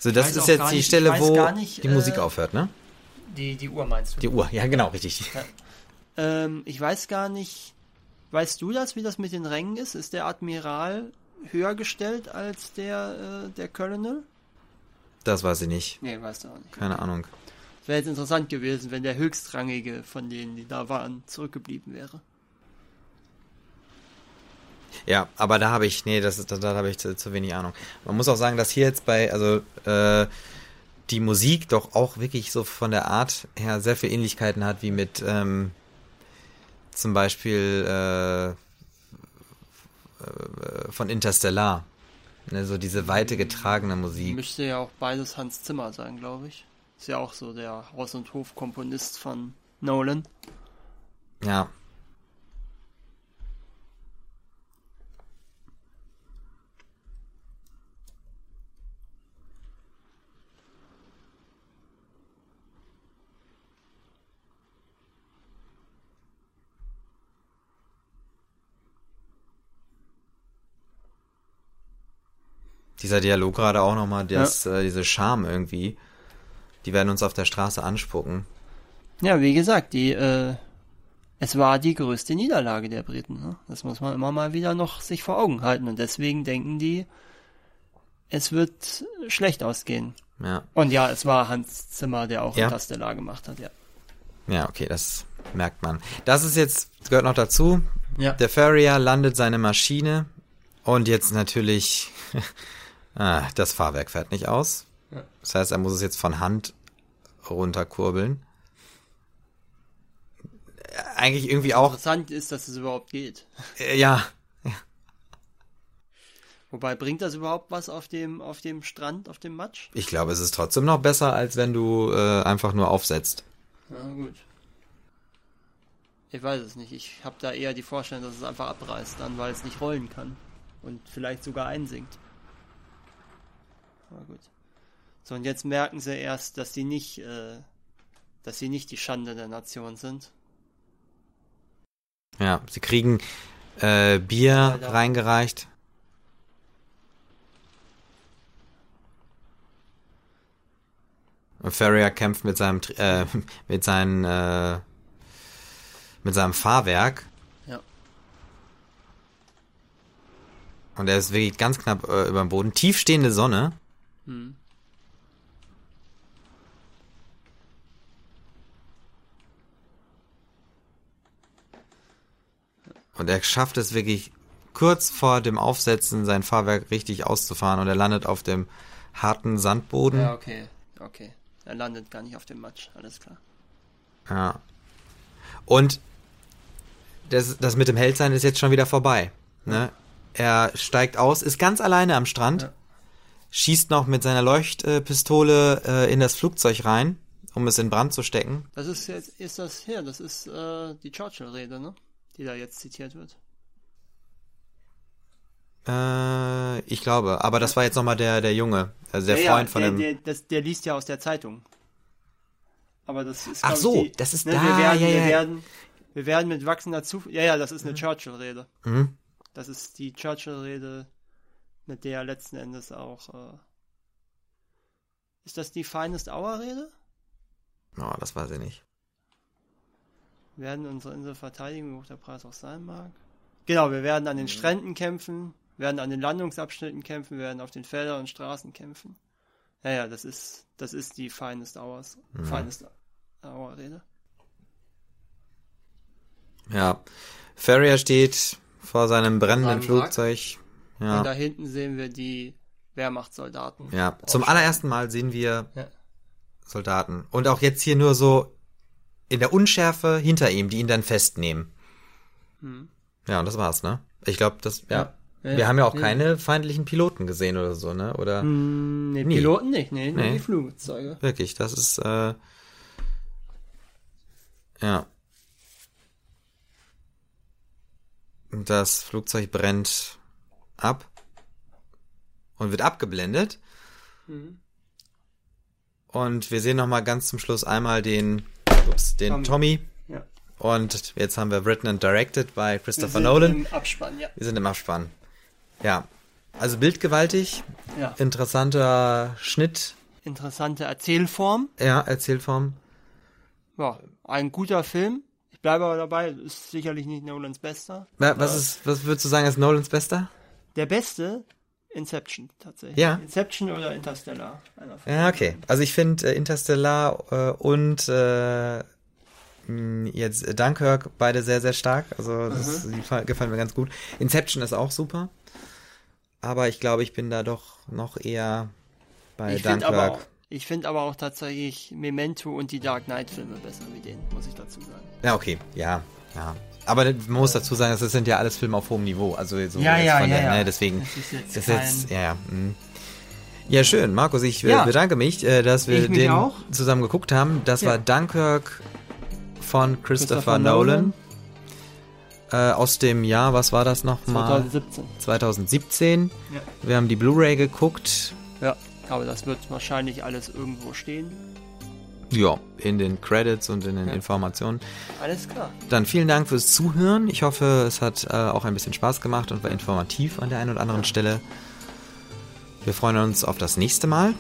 So, das ist jetzt die nicht- ich Stelle, wo nicht, die äh, Musik aufhört, ne? Die, die Uhr meinst du? Die Uhr, ja genau, richtig. Ähm, ich weiß gar nicht. Weißt du das, wie das mit den Rängen ist? Ist der Admiral höher gestellt als der, äh, der Colonel? Das weiß ich nicht. Nee, weißt du auch nicht. Keine Ahnung. Wäre jetzt interessant gewesen, wenn der höchstrangige von denen, die da waren, zurückgeblieben wäre. Ja, aber da habe ich, nee, das da, da habe ich zu, zu wenig Ahnung. Man muss auch sagen, dass hier jetzt bei, also äh, die Musik doch auch wirklich so von der Art her sehr viel Ähnlichkeiten hat wie mit ähm, zum Beispiel äh, äh, von Interstellar. Ne, so diese weite getragene Musik. Müsste ja auch beides Hans Zimmer sein, glaube ich. Ist ja auch so der Haus- und Hofkomponist von Nolan. Ja. Dieser Dialog gerade auch nochmal, das, äh, diese Scham irgendwie. Die werden uns auf der Straße anspucken. Ja, wie gesagt, die, äh, es war die größte Niederlage der Briten. Ne? Das muss man immer mal wieder noch sich vor Augen halten. Und deswegen denken die, es wird schlecht ausgehen. Ja. Und ja, es war Hans Zimmer, der auch Ja. Interstellar gemacht hat, ja. Ja, okay, das merkt man. Das ist jetzt, das gehört noch dazu. Ja. Der Farrier landet seine Maschine und jetzt natürlich, ah, das Fahrwerk fährt nicht aus. Ja. Das heißt, er muss es jetzt von Hand runterkurbeln. Eigentlich irgendwie auch, Interessant ist, dass es überhaupt geht. äh, ja, Wobei, bringt das überhaupt was auf dem, auf dem Strand, auf dem Matsch? ich glaube, es ist trotzdem noch besser, als wenn du äh, einfach nur aufsetzt. Ja, gut. Ich weiß es nicht. Ich habe da eher die Vorstellung, dass es einfach abreißt dann, weil es nicht rollen kann. Und vielleicht sogar einsinkt. Aber gut. So, und jetzt merken sie erst, dass sie nicht, äh, dass sie nicht die Schande der Nation sind. Ja, sie kriegen äh, Bier Alter. reingereicht. Und Ferrier kämpft mit seinem äh, mit seinen äh, mit seinem Fahrwerk Ja. und er ist wirklich ganz knapp äh, über dem Boden. Tiefstehende Sonne. Hm. Und er schafft es wirklich kurz vor dem Aufsetzen sein Fahrwerk richtig auszufahren und er landet auf dem harten Sandboden. Ja, okay. Okay. Er landet gar nicht auf dem Matsch. Alles klar. Ja. Und das, das mit dem Heldsein ist jetzt schon wieder vorbei. Ne? Er steigt aus, ist ganz alleine am Strand, Ja. Schießt noch mit seiner Leuchtpistole äh, in das Flugzeug rein, um es in Brand zu stecken. Das ist jetzt, ist das hier, das ist äh, die Churchill-Rede, ne? Die da jetzt zitiert wird. Äh, ich glaube, aber das war jetzt nochmal der, der Junge, also der Freund von der, dem. Der, das, der liest ja aus der Zeitung. Aber das ist. Ach so, die, das ist ne, da, wir werden, ja, wir ja. werden, wir werden mit wachsender Zuversicht. Ja, ja, das ist eine Churchill-Rede. Mhm. Das ist die Churchill-Rede, mit der letzten Endes auch. Äh, ist das die Finest Hour-Rede? Oh, das weiß ich nicht. werden unsere Insel verteidigen, wie hoch der Preis auch sein mag. Genau, wir werden an den Stränden kämpfen, werden an den Landungsabschnitten kämpfen, werden auf den Feldern und Straßen kämpfen. Naja, das ist, das ist die Finest Hours, Mhm. Finest Hour Rede. Ja. Ferrier steht vor seinem brennenden Seinem Flugzeug. Und Ja. da hinten sehen wir die Wehrmachtssoldaten. Ja. Zum allerersten Mal sehen wir Ja. Soldaten. Und auch jetzt hier nur so in der Unschärfe hinter ihm, die ihn dann festnehmen. Hm. Ja, und das war's, ne? Ich glaube, das, ja. Ja, Wir haben ja auch ja. keine feindlichen Piloten gesehen oder so, ne? Oder Hm, nee, Nie. Piloten nicht, nee, nur Nee. die Flugzeuge. wirklich, das ist, äh, ja. Das Flugzeug brennt ab und wird abgeblendet. Mhm. Und wir sehen noch mal ganz zum Schluss einmal den, ups, den Tommy. Tommy. Ja. Und jetzt haben wir written and directed by Wir Christopher sind Nolan. Im Abspann, ja. Wir sind im Abspann. Ja. Also bildgewaltig, ja. interessanter Schnitt, Interessante Erzählform. ja, Erzählform. Ja, ein guter Film. Ich bleibe aber dabei, ist sicherlich nicht Nolans bester. Wa- Was ist, was würdest du sagen, ist Nolans bester? Der beste, Inception tatsächlich. Ja. Inception oder Interstellar. Ja, okay. Also ich finde äh, Interstellar äh, und äh, jetzt äh, Dunkirk beide sehr, sehr stark. Also das die fa- gefallen mir ganz gut. Inception ist auch super. Aber ich glaube, ich bin da doch noch eher bei Ich finde Dunkirk. aber, auch- ich find aber auch tatsächlich Memento und die Dark Knight Filme besser wie den, muss ich dazu sagen. Ja, okay. Ja, ja. Aber man muss dazu sagen, das sind ja alles Filme auf hohem Niveau. Also so Ja, jetzt ja, von ja, der, ja. Ne, deswegen. Das ist jetzt Das ist jetzt, ja, mm. Ja, schön. Markus, ich äh, Ja. bedanke mich, äh, dass wir Ich den auch. zusammen geguckt haben. Das Ja. war Dunkirk von Christopher, Christopher Nolan. Äh, aus dem Jahr, was war das nochmal? 2017. 2017. Ja. Wir haben die Blu-ray geguckt. ja, aber das wird wahrscheinlich alles irgendwo stehen. Ja, in den Credits und in den Ja. Informationen. Alles klar. Dann vielen Dank fürs Zuhören. Ich hoffe, es hat äh, auch ein bisschen Spaß gemacht und war informativ an der einen oder anderen Stelle. Wir freuen uns auf das nächste Mal.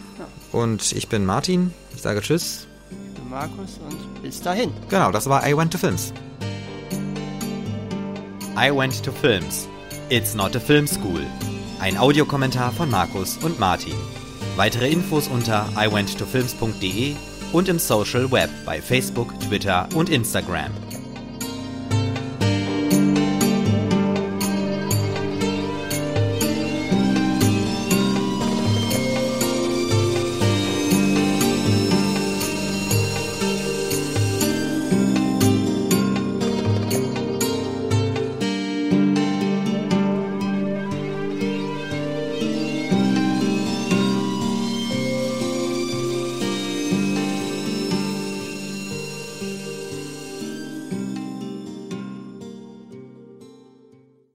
Und ich bin Martin. Ich sage Tschüss. Ich bin Markus und bis dahin. Genau, das war I Went to Films. I Went to Films. It's not a film school. Ein Audiokommentar von Markus und Martin. Weitere Infos unter iwenttofilms.de und im Social Web bei Facebook, Twitter und Instagram.